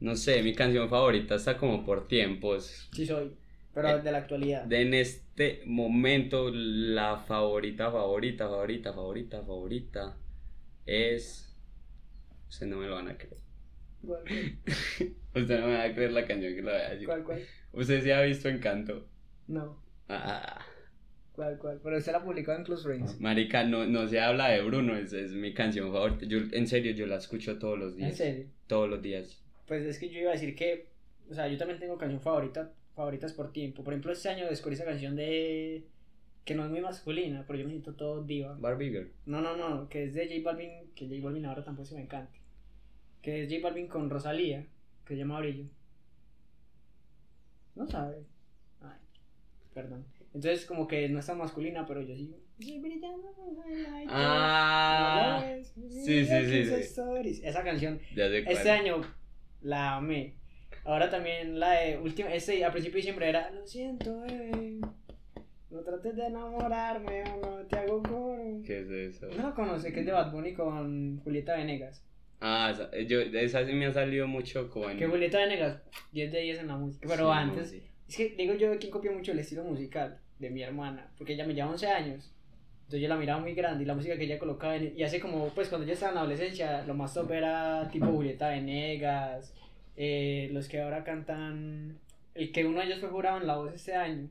Speaker 2: No sé, mi canción favorita está como por tiempos.
Speaker 1: Sí soy, pero
Speaker 2: Eh,
Speaker 1: de la actualidad.
Speaker 2: De en este momento, la favorita, favorita, favorita, favorita, favorita es. Ustedes no me lo van a creer.
Speaker 1: ¿Cuál,
Speaker 2: Ustedes no me van a creer la canción que le voy a decir.
Speaker 1: cuál, cuál?
Speaker 2: Usted sí ha visto Encanto.
Speaker 1: No,
Speaker 2: Ah,
Speaker 1: cuál, cuál. Pero usted la publicó en Close Friends.
Speaker 2: marica, no, no se habla de Bruno, es, es mi canción favorita. Yo, en serio, yo la escucho todos los
Speaker 1: ¿En
Speaker 2: días.
Speaker 1: serio?
Speaker 2: Todos los días.
Speaker 1: Pues es que yo iba a decir que, o sea, yo también tengo canción favorita, favoritas por tiempo. Por ejemplo, este año descubrí esa canción de que no es muy masculina, pero yo me siento todo diva.
Speaker 2: Barbie Girl.
Speaker 1: No, no, no, que es de J Balvin, que J Balvin ahora tampoco se me encanta. Que es J Balvin con Rosalía, que se llama Brillo. No sabe. Ay, perdón. Entonces como que no es tan masculina, pero yo sí. "Sí, brillando en la noche,
Speaker 2: Ah,
Speaker 1: no
Speaker 2: sí, sí, sí, sí.
Speaker 1: stories". Esa canción este año la amé. Ahora también la de última, este a principio de diciembre era Lo siento, bebé. No trates de enamorarme o no te hago coro.
Speaker 2: ¿Qué es eso?
Speaker 1: No lo conoce, que es de Bad Bunny con Julieta Venegas.
Speaker 2: Ah, esa, yo, esa sí me ha salido mucho como en...
Speaker 1: Que Julieta Venegas, 10 de 10 en la música. Pero
Speaker 2: Sí,
Speaker 1: antes,
Speaker 2: sí.
Speaker 1: es que digo yo de quien copia mucho el estilo musical de mi hermana, porque ella me lleva 11 años. Entonces yo la miraba muy grande y la música que ella colocaba en, y hace como, pues cuando yo estaba en la adolescencia, lo más top era tipo Julieta Venegas, eh, los que ahora cantan, el que uno de ellos fue jurado en la voz este año,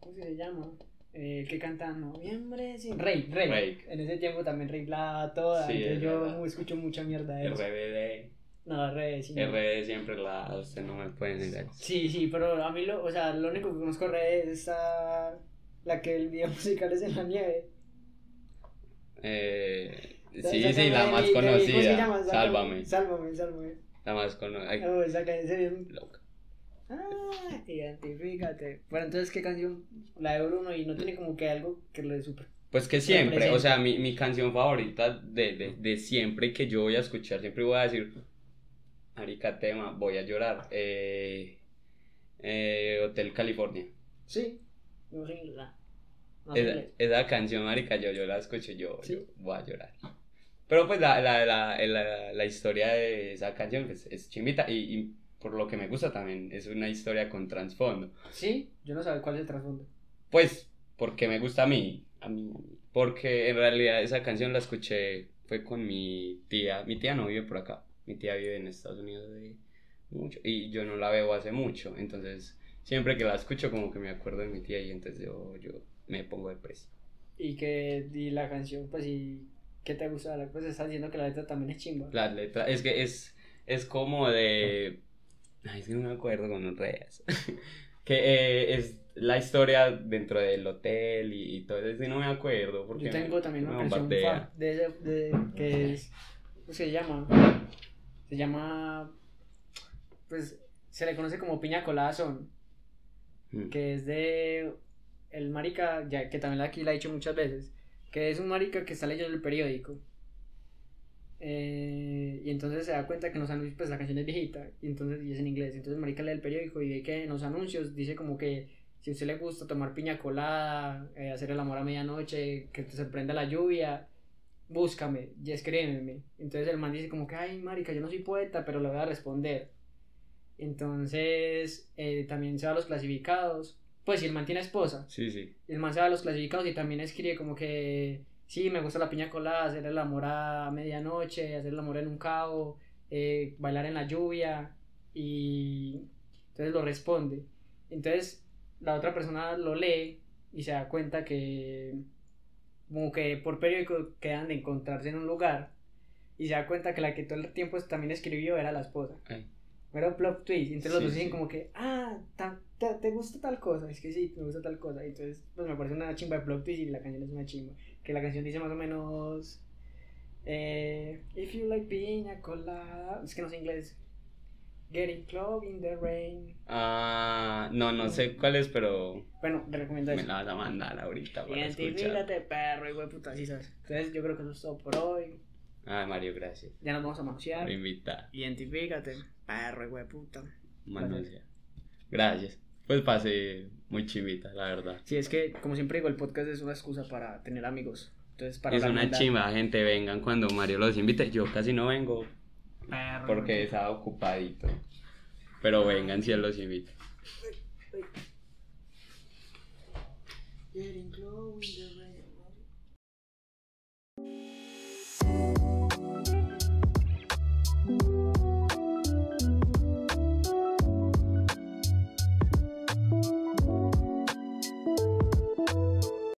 Speaker 1: ¿cómo se llama? Eh, el que canta Noviembre, sí, Rey, Rey.
Speaker 2: Rey.
Speaker 1: En ese tiempo también Rey la toda,
Speaker 2: Sí,
Speaker 1: entonces
Speaker 2: es
Speaker 1: yo
Speaker 2: verdad.
Speaker 1: escucho mucha mierda de eso.
Speaker 2: RBD.
Speaker 1: No, Rey, sí.
Speaker 2: RBD siempre la... Usted no me puede engañar.
Speaker 1: Sí, sí, pero a mí lo, o sea, lo único que conozco Red es esa, la que el video musical es en la nieve.
Speaker 2: Eh, sí, sí, la más
Speaker 1: mi- de mi- ¿cómo se
Speaker 2: conocida.
Speaker 1: llama?
Speaker 2: Sálvame.
Speaker 1: Sálvame, sálvame.
Speaker 2: La más conocida.
Speaker 1: Oh, esa canción es
Speaker 2: loca.
Speaker 1: Ah, identifícate. Bueno, entonces, ¿qué canción? La de Bruno y no tiene como que algo que le super...
Speaker 2: Pues que siempre, o sea, mi, mi canción favorita de, de, de siempre que yo voy a escuchar, siempre voy a decir, Arica tema, voy a llorar. Eh, eh, Hotel California.
Speaker 1: Sí, sé sé
Speaker 2: Esa, esa canción, marica, yo, yo la escucho yo,
Speaker 1: Sí.
Speaker 2: yo voy a llorar. Pero pues la, la, la, la, la historia de esa canción pues, es chimbita y, y por lo que me gusta también es una historia con trasfondo.
Speaker 1: Sí, yo no sabía cuál es el trasfondo.
Speaker 2: Pues porque me gusta a mí, a mí, a mí. Porque en realidad esa canción la escuché, fue con mi tía, mi tía no vive por acá, mi tía vive en Estados Unidos de mucho y yo no la veo hace mucho, entonces siempre que la escucho como que me acuerdo de mi tía y entonces yo, yo me pongo depresivo.
Speaker 1: Y que y la canción, pues, y... ¿Qué te gusta? de Pues estás diciendo que la letra también es chimba.
Speaker 2: La letra, es que es, es como de. Ay, es que no me acuerdo con redes. que eh, es la historia dentro del hotel y, y todo eso. sí no me acuerdo. Porque
Speaker 1: Yo tengo
Speaker 2: me-
Speaker 1: también una canción de, ese- de que es ¿cómo se llama? Se llama pues se le conoce como Piña Colada Son,
Speaker 2: Mm.
Speaker 1: que es de el marica, ya que también aquí la he dicho muchas veces, que es un marica que está leyendo el periódico. Eh, y entonces se da cuenta que en los anuncios, pues la canción es viejita, y entonces es en inglés. Entonces marica lee el periódico y ve que en los anuncios dice como que si a usted le gusta tomar piña colada, eh, hacer el amor a medianoche, que te sorprenda la lluvia, búscame y escríbeme. Entonces el man dice como que, ay, marica, yo no soy poeta, pero le voy a responder. Entonces eh, también se va a los clasificados. Pues si el man tiene esposa,
Speaker 2: Sí, sí.
Speaker 1: el man se va a los clasificados y también escribe como que, sí, me gusta la piña colada, hacer el amor a medianoche, hacer el amor en un cabo, eh, bailar en la lluvia y entonces lo responde. Entonces la otra persona lo lee y se da cuenta que como que por periódico quedan de encontrarse en un lugar y se da cuenta que la que todo el tiempo también escribió era la esposa. Era un plot twist. Entonces los dos dicen como que, ah, te, gusta tal cosa. Es que sí, me gusta tal cosa. Y entonces, pues me parece una chimba de plot twist y la canción es una chimba. Que la canción dice más o menos, eh, if you like piña colada. Es que no sé inglés. Getting close in the rain.
Speaker 2: Ah, no, no sé cuál es, pero.
Speaker 1: Bueno, te recomiendo
Speaker 2: Me la vas a mandar ahorita.
Speaker 1: Para Identifícate, perro, y puta, sí sabes. Entonces, yo creo que eso es todo por hoy.
Speaker 2: Ay, Mario, gracias.
Speaker 1: Ya nos vamos a manosear.
Speaker 2: Me invita.
Speaker 1: Identifícate, perro, güey, puta.
Speaker 2: Manosear. Gracias. Pues pase muy chimita, la verdad.
Speaker 1: Sí, es que, como siempre digo, el podcast es una excusa para tener amigos. Entonces, para
Speaker 2: es una chimba, gente, vengan cuando Mario los invite. Yo casi no vengo. Perro, porque estaba ocupadito. Pero vengan si él los invita.